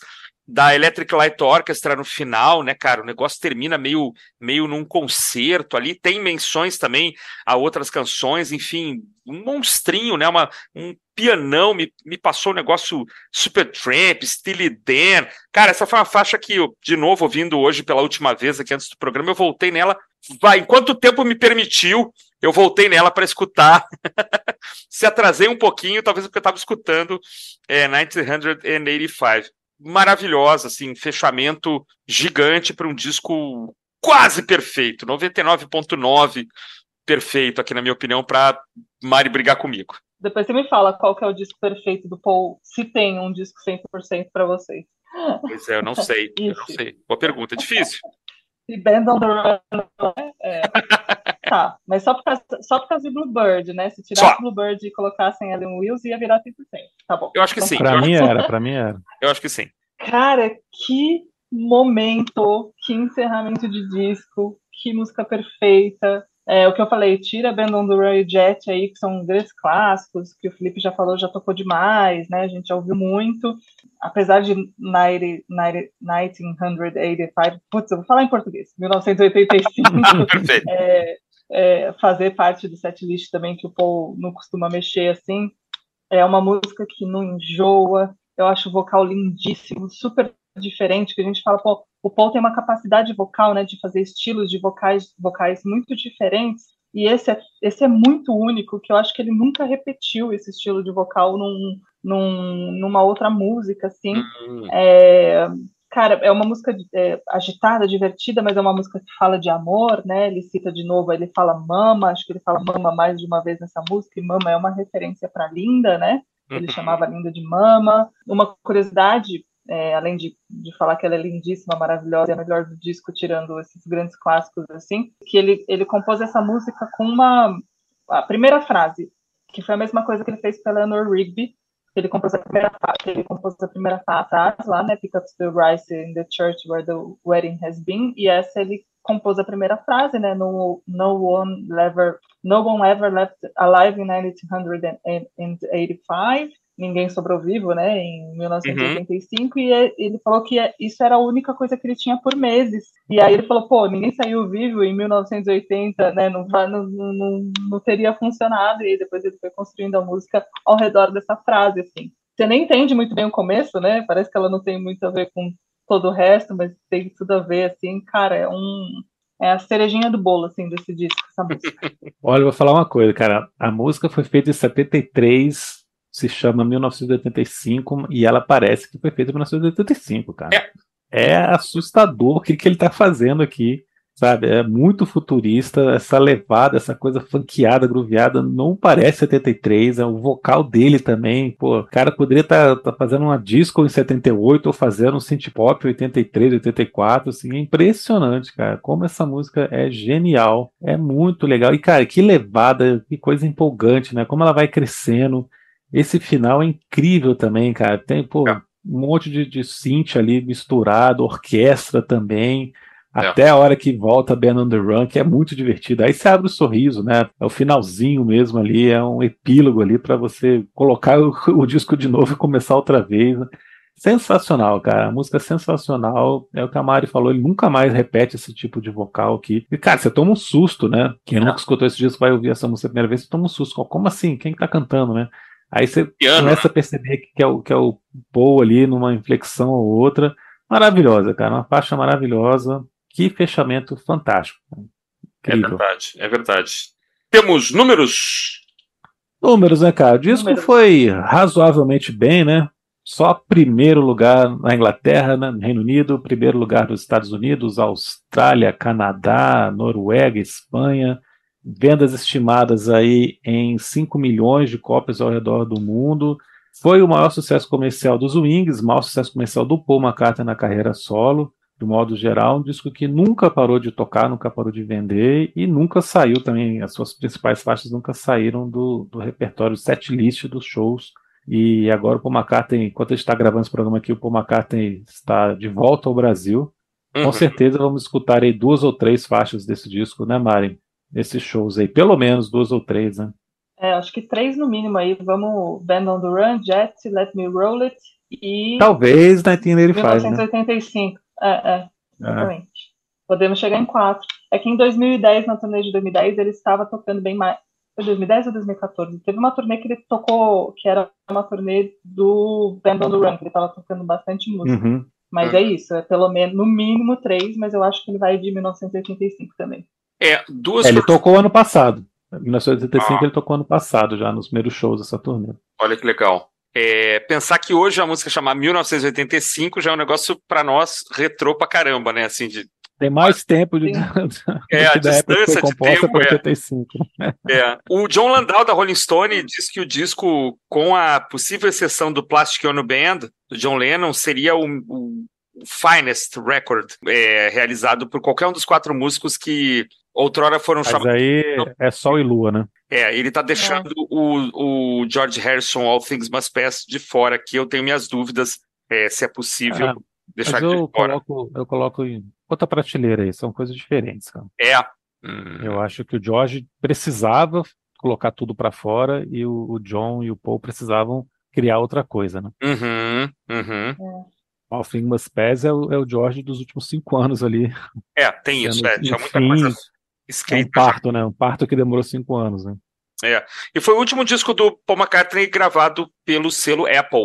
da Electric Light Orchestra no final, né, cara? O negócio termina meio, meio num concerto ali. Tem menções também a outras canções, enfim, um monstrinho, né? Uma, um pianão me, me passou um negócio Super Tramp, Steely Dan. Cara, essa foi uma faixa que eu, de novo, ouvindo hoje pela última vez aqui antes do programa, eu voltei nela. Vai, enquanto o tempo me permitiu, eu voltei nela para escutar. *laughs* Se atrasei um pouquinho, talvez porque eu estava escutando é, 1985 maravilhosa, assim, fechamento gigante para um disco quase perfeito, 99.9 perfeito aqui na minha opinião para Mari brigar comigo. Depois você me fala qual que é o disco perfeito do Paul, se tem um disco 100% para vocês. Pois é, eu não sei, eu não sei. Boa pergunta, é difícil. E Band on the Run, é. *laughs* Tá, mas só por, causa, só por causa de Bluebird, né? Se tirasse Bluebird e colocassem Ellen Wills, ia virar 100%. Tá bom. Eu acho que então, sim. Pra mim era, pra mim era. Eu acho que sim. Cara, que momento, que encerramento de disco, que música perfeita. É, o que eu falei, tira Band on the Royal Jet aí, que são grandes clássicos, que o Felipe já falou, já tocou demais, né? A gente já ouviu muito. Apesar de 90, 90, 1985, putz, eu vou falar em português, 1985, *laughs* é, é, fazer parte do setlist também, que o Paul não costuma mexer assim. É uma música que não enjoa, eu acho o vocal lindíssimo, super diferente, que a gente fala, pô, o Paul tem uma capacidade vocal, né, de fazer estilos de vocais, vocais muito diferentes, e esse é, esse é muito único, que eu acho que ele nunca repetiu esse estilo de vocal num, num, numa outra música, assim. Uhum. É, cara, é uma música é, agitada, divertida, mas é uma música que fala de amor, né? Ele cita de novo, ele fala mama, acho que ele fala mama mais de uma vez nessa música, e mama é uma referência para Linda, né? Ele uhum. chamava Linda de mama. Uma curiosidade é, além de, de falar que ela é lindíssima, maravilhosa, é a melhor do disco, tirando esses grandes clássicos assim, que ele, ele compôs essa música com uma a primeira frase, que foi a mesma coisa que ele fez pela Eleanor Rigby, ele compôs a primeira ele compôs a primeira frase lá, né, pick up the rice in the church where the wedding has been, e essa ele compôs a primeira frase, né, no no one ever no one ever left alive in 1985, Ninguém Sobrou Vivo, né, em 1985, uhum. e ele falou que isso era a única coisa que ele tinha por meses. E aí ele falou, pô, ninguém saiu vivo em 1980, né, não, não, não, não teria funcionado, e aí depois ele foi construindo a música ao redor dessa frase, assim. Você nem entende muito bem o começo, né, parece que ela não tem muito a ver com todo o resto, mas tem tudo a ver, assim, cara, é um... É a cerejinha do bolo, assim, desse disco, essa música. *laughs* Olha, eu vou falar uma coisa, cara. A música foi feita em 73, se chama 1985 e ela parece que foi feita em 1985, cara. É, é assustador o que, que ele está fazendo aqui, sabe? É muito futurista, essa levada, essa coisa funkeada, grooveada, não parece 73, é o vocal dele também, pô, o cara poderia estar tá, tá fazendo uma disco em 78 ou fazendo um synth pop 83, 84, assim, é impressionante, cara, como essa música é genial, é muito legal, e cara, que levada, que coisa empolgante, né, como ela vai crescendo, esse final é incrível também, cara. Tem, pô, é. um monte de, de synth ali misturado, orquestra também. É. Até a hora que volta Ben on the Run, que é muito divertido. Aí você abre o sorriso, né? É o finalzinho mesmo ali, é um epílogo ali para você colocar o, o, disco de novo e começar outra vez. Né? Sensacional, cara. A música é sensacional. É o que a Mari falou, ele nunca mais repete esse tipo de vocal aqui. E, cara, você toma um susto, né? Quem nunca escutou esse disco vai ouvir essa música a primeira vez, você toma um susto. Como assim? Quem tá cantando, né? Aí você Piano, começa né? a perceber que é, o, que é o Paul ali numa inflexão ou outra. Maravilhosa, cara. Uma faixa maravilhosa. Que fechamento fantástico. É Incrível. É verdade, é verdade. Temos números. Números, né, cara? O disco números. foi razoavelmente bem, né? Só primeiro lugar na Inglaterra, né, no Reino Unido, primeiro lugar nos Estados Unidos, Austrália, Canadá, Noruega, Espanha, vendas estimadas aí em 5 milhões de cópias ao redor do mundo. Foi o maior sucesso comercial dos Wings, maior sucesso comercial do Paul McCartney na carreira solo, de modo geral, um disco que nunca parou de tocar, nunca parou de vender e nunca saiu também, as suas principais faixas nunca saíram do, do repertório set list dos shows. E agora o Paul McCartney, enquanto a gente está gravando esse programa aqui, o Paul McCartney está de volta ao Brasil. Uhum. Com certeza vamos escutar aí duas ou três faixas desse disco, né, Mari? Nesses shows aí, pelo menos duas ou três, né? É, acho que três no mínimo aí. Vamos Band on the Run, Jet, Let Me Roll It e. Talvez 1985. 1985. Né? É, é, exatamente. É. Podemos chegar em quatro. É que em 2010, na turnê de 2010, ele estava tocando bem mais. Foi 2010 ou 2014? Teve uma turnê que ele tocou, que era uma turnê do Band on the Run, que ele estava tocando bastante música. Uhum. Mas é. é isso, é pelo menos, no mínimo três, mas eu acho que ele vai de 1985 também. É, duas. É, ele tocou ano passado. Em 1985 ah. ele tocou ano passado, já nos primeiros shows dessa turnê. Olha que legal. É, pensar que hoje a música chamar 1985 já é um negócio para nós retrô pra caramba, né? Assim, de... Tem mais tempo de. *laughs* É, a distância de tempo. 85. É. é. O John Landau da Rolling Stone diz que o disco, com a possível exceção do Plastic Ono Band, do John Lennon, seria o, o finest record é, realizado por qualquer um dos quatro músicos que outrora foram Mas chamados. aí é Sol e Lua, né? É, ele tá deixando é. o, o George Harrison, All Things Must Pass, de fora aqui. Eu tenho minhas dúvidas é, se é possível é, deixar ele de fora. Coloco, eu coloco em outra prateleira aí, são coisas diferentes, cara. É. Hum. Eu acho que o George precisava colocar tudo para fora e o, o, John e o Paul precisavam criar outra coisa, né? Uhum, uhum. É. All Things Must Pass é o, é o George dos últimos cinco anos ali. É, tem isso, é, tinha muita coisa Skate, é um parto, né? Um parto que demorou cinco anos, né? É. E foi o último disco do Paul McCartney gravado pelo selo Apple.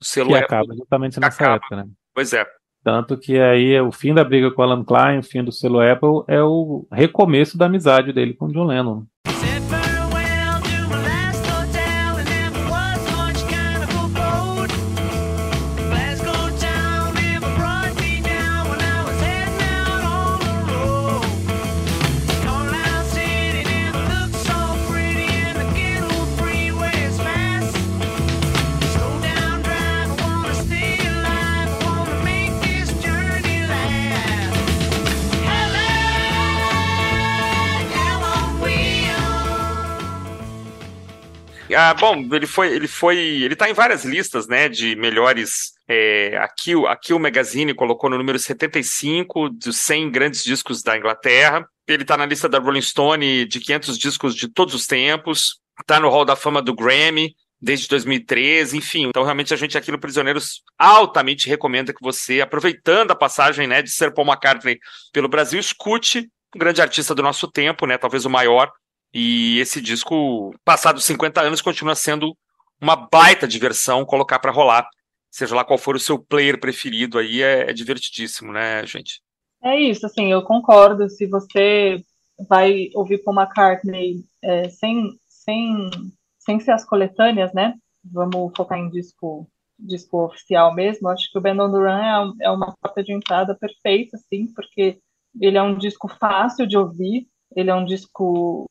O selo que Apple. acaba exatamente nessa acaba. época, né? Pois é. Tanto que aí o fim da briga com Alan Klein, o fim do selo Apple, é o recomeço da amizade dele com John Lennon. Ah, bom, ele foi, ele foi, ele tá em várias listas, né, de melhores. É, aqui, aqui o Magazine colocou no número 75 dos 100 grandes discos da Inglaterra. Ele tá na lista da Rolling Stone de 500 discos de todos os tempos. Tá no Hall da Fama do Grammy desde 2013, enfim. Então, realmente, a gente aqui no Prisioneiros altamente recomenda que você, aproveitando a passagem né, de ser Paul McCartney pelo Brasil, escute um grande artista do nosso tempo, né, talvez o maior, e esse disco, passados 50 anos, continua sendo uma baita diversão colocar para rolar. Seja lá qual for o seu player preferido aí, é, é divertidíssimo, né, gente? É isso, assim, eu concordo. Se você vai ouvir Paul McCartney é, sem, sem, sem ser as coletâneas, né? Vamos focar em disco, disco oficial mesmo. Acho que o Band on the Run é, é uma porta de entrada perfeita, assim, porque ele é um disco fácil de ouvir, ele é um disco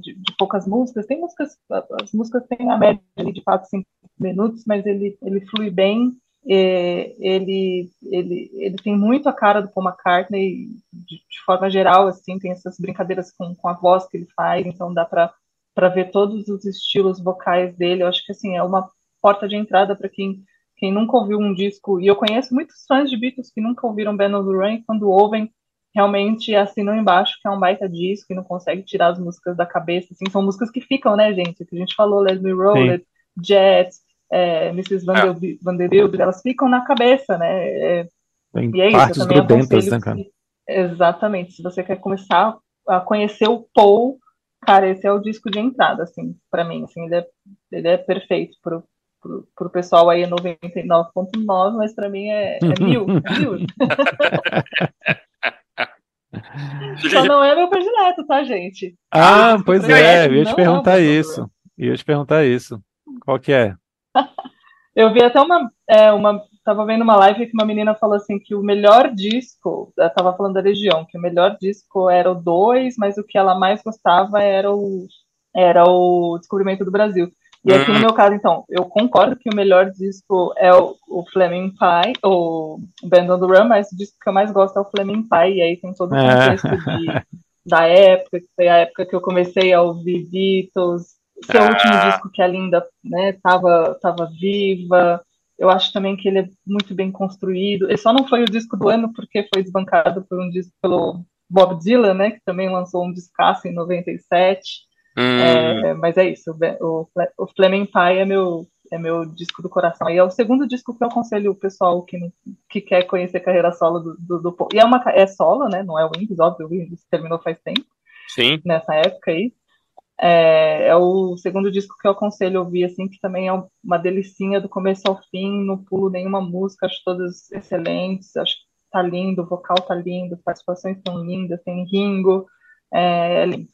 de, de, poucas músicas. Tem músicas, as músicas têm a média de 4, 5 minutos, mas ele, ele flui bem. É, ele, ele, ele tem muito a cara do Paul McCartney, de, de, forma geral, assim, tem essas brincadeiras com, com a voz que ele faz, então dá para ver todos os estilos vocais dele. Eu acho que assim, é uma porta de entrada para quem, quem nunca ouviu um disco. E eu conheço muitos fãs de Beatles que nunca ouviram Ben on the Run, quando ouvem, realmente assinam embaixo que é um baita disco e não consegue tirar as músicas da cabeça. Assim, são músicas que ficam, né, gente? Que a gente falou, Let Me Roll It, Jet, é, Mrs. Vanderbilt, é. elas ficam na cabeça, né? É, Tem e é partes isso, grudentas, né, cara? exatamente. Se você quer começar a conhecer o Paul, cara, esse é o disco de entrada, assim, para mim. Assim, ele, é, ele é perfeito pro, pro, pro pessoal aí 99.9, mas para mim é, é mil, é *laughs* mil. *laughs* *laughs* Só não é meu predileto, tá, gente? Ah, pois é, eu ia te perguntar é isso. Eu ia te perguntar isso. Qual que é? *laughs* eu vi até uma, é, uma. Tava vendo uma live que uma menina falou assim que o melhor disco, ela tava falando da Legião, que o melhor disco era o 2, mas o que ela mais gostava era o, era o Descobrimento do Brasil. E aqui no uhum. meu caso, então, eu concordo que o melhor disco é o, o Fleming Pie, o Band on the Run, mas o disco que eu mais gosto é o Fleming Pie, e aí tem todo o é. contexto é. de, *laughs* da época, que foi a época que eu comecei a ouvir Beatles, seu ah. último disco que a Linda né, tava, tava viva, eu acho também que ele é muito bem construído, ele só não foi o disco do ano porque foi desbancado por um disco pelo Bob Dylan, né, que também lançou um discaço em 97, Hum. É, mas é isso, o, o Fleming Pie é meu, é meu disco do coração. E é o segundo disco que eu aconselho o pessoal que, que quer conhecer a carreira solo do, do, do E é, uma, é solo, né? Não é o Wings, óbvio, o Wings terminou faz tempo. Sim. Nessa época aí. É, é, o segundo disco que eu aconselho ouvir, assim, que também é uma delicinha do começo ao fim, não pulo nenhuma música, acho todas excelentes, acho que tá lindo, o vocal tá lindo, participações tão lindas, tem Ringo, é, é lindo.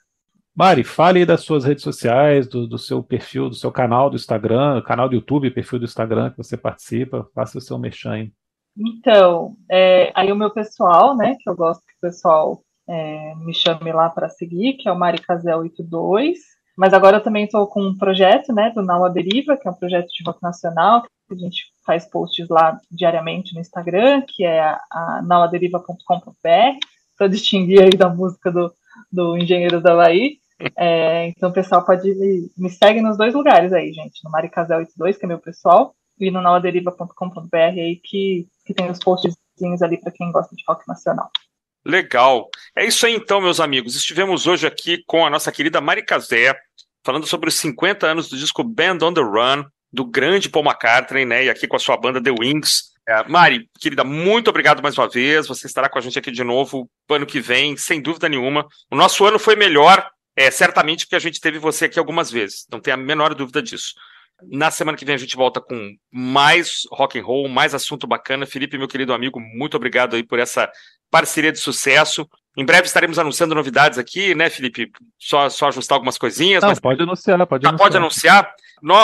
Mari, fale das suas redes sociais, do, do, seu perfil, do seu canal do Instagram, canal do YouTube, perfil do Instagram que você participa, faça o seu merchan. Então, é, aí o meu pessoal, né, que eu gosto que o pessoal é, me chame lá para seguir, que é o Mari Casel 82, mas agora eu também estou com um projeto, né, do Nau Deriva, que é um projeto de rock nacional, que a gente faz posts lá diariamente no Instagram, que é a, a nauaderiva.com.br, para distinguir aí da música do, do Engenheiros da Bahia. É, então o pessoal pode me, me segue nos dois lugares aí, gente. No Maricasel82, que é meu pessoal, e no nauaderiva.com.br aí que, que tem os postzinhos ali para quem gosta de rock nacional. Legal. É isso aí então, meus amigos. Estivemos hoje aqui com a nossa querida Mari Casé, falando sobre os 50 anos do disco Band on the Run, do grande Paul McCartney, né? E aqui com a sua banda The Wings. É, Mari, querida, muito obrigado mais uma vez. Você estará com a gente aqui de novo ano que vem, sem dúvida nenhuma. O nosso ano foi melhor, é, certamente, porque a gente teve você aqui algumas vezes. Não tem a menor dúvida disso. Na semana que vem a gente volta com mais rock and roll, mais assunto bacana. Felipe, meu querido amigo, muito obrigado aí por essa parceria de sucesso. Em breve estaremos anunciando novidades aqui, né, Felipe? Só, só ajustar algumas coisinhas. Não, mas... Pode anunciar, pode ah, anunciar. Pode anunciar.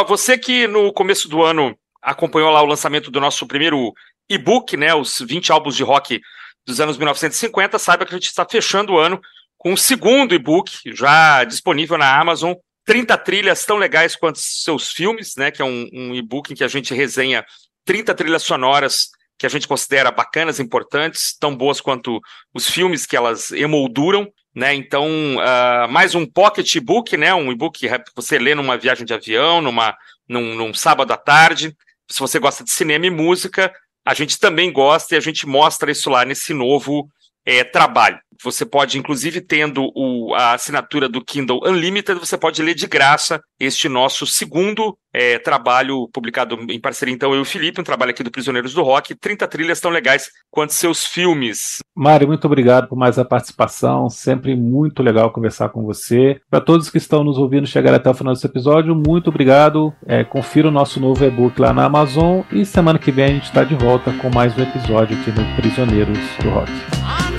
Você que no começo do ano acompanhou lá o lançamento do nosso primeiro e-book, né, os 20 álbuns de rock dos anos 1950, saiba que a gente está fechando o ano com um segundo e-book já disponível na Amazon, 30 trilhas tão legais quanto seus filmes, né, que é um, um e-book em que a gente resenha 30 trilhas sonoras que a gente considera bacanas, importantes, tão boas quanto os filmes que elas emolduram. né? Então, uh, mais um pocket e-book, né? Um e-book que você lê numa viagem de avião, numa, num, num sábado à tarde. Se você gosta de cinema e música, a gente também gosta e a gente mostra isso lá nesse novo é, trabalho. Você pode, inclusive, tendo o, a assinatura do Kindle Unlimited, você pode ler de graça este nosso segundo é, trabalho publicado em parceria, então, eu e o Felipe, um trabalho aqui do Prisioneiros do Rock, 30 trilhas tão legais quanto seus filmes. Mário, muito obrigado por mais a participação, sempre muito legal conversar com você. Para todos que estão nos ouvindo chegar até o final desse episódio, muito obrigado. É, confira o nosso novo e-book lá na Amazon e semana que vem a gente está de volta com mais um episódio aqui no Prisioneiros do Rock.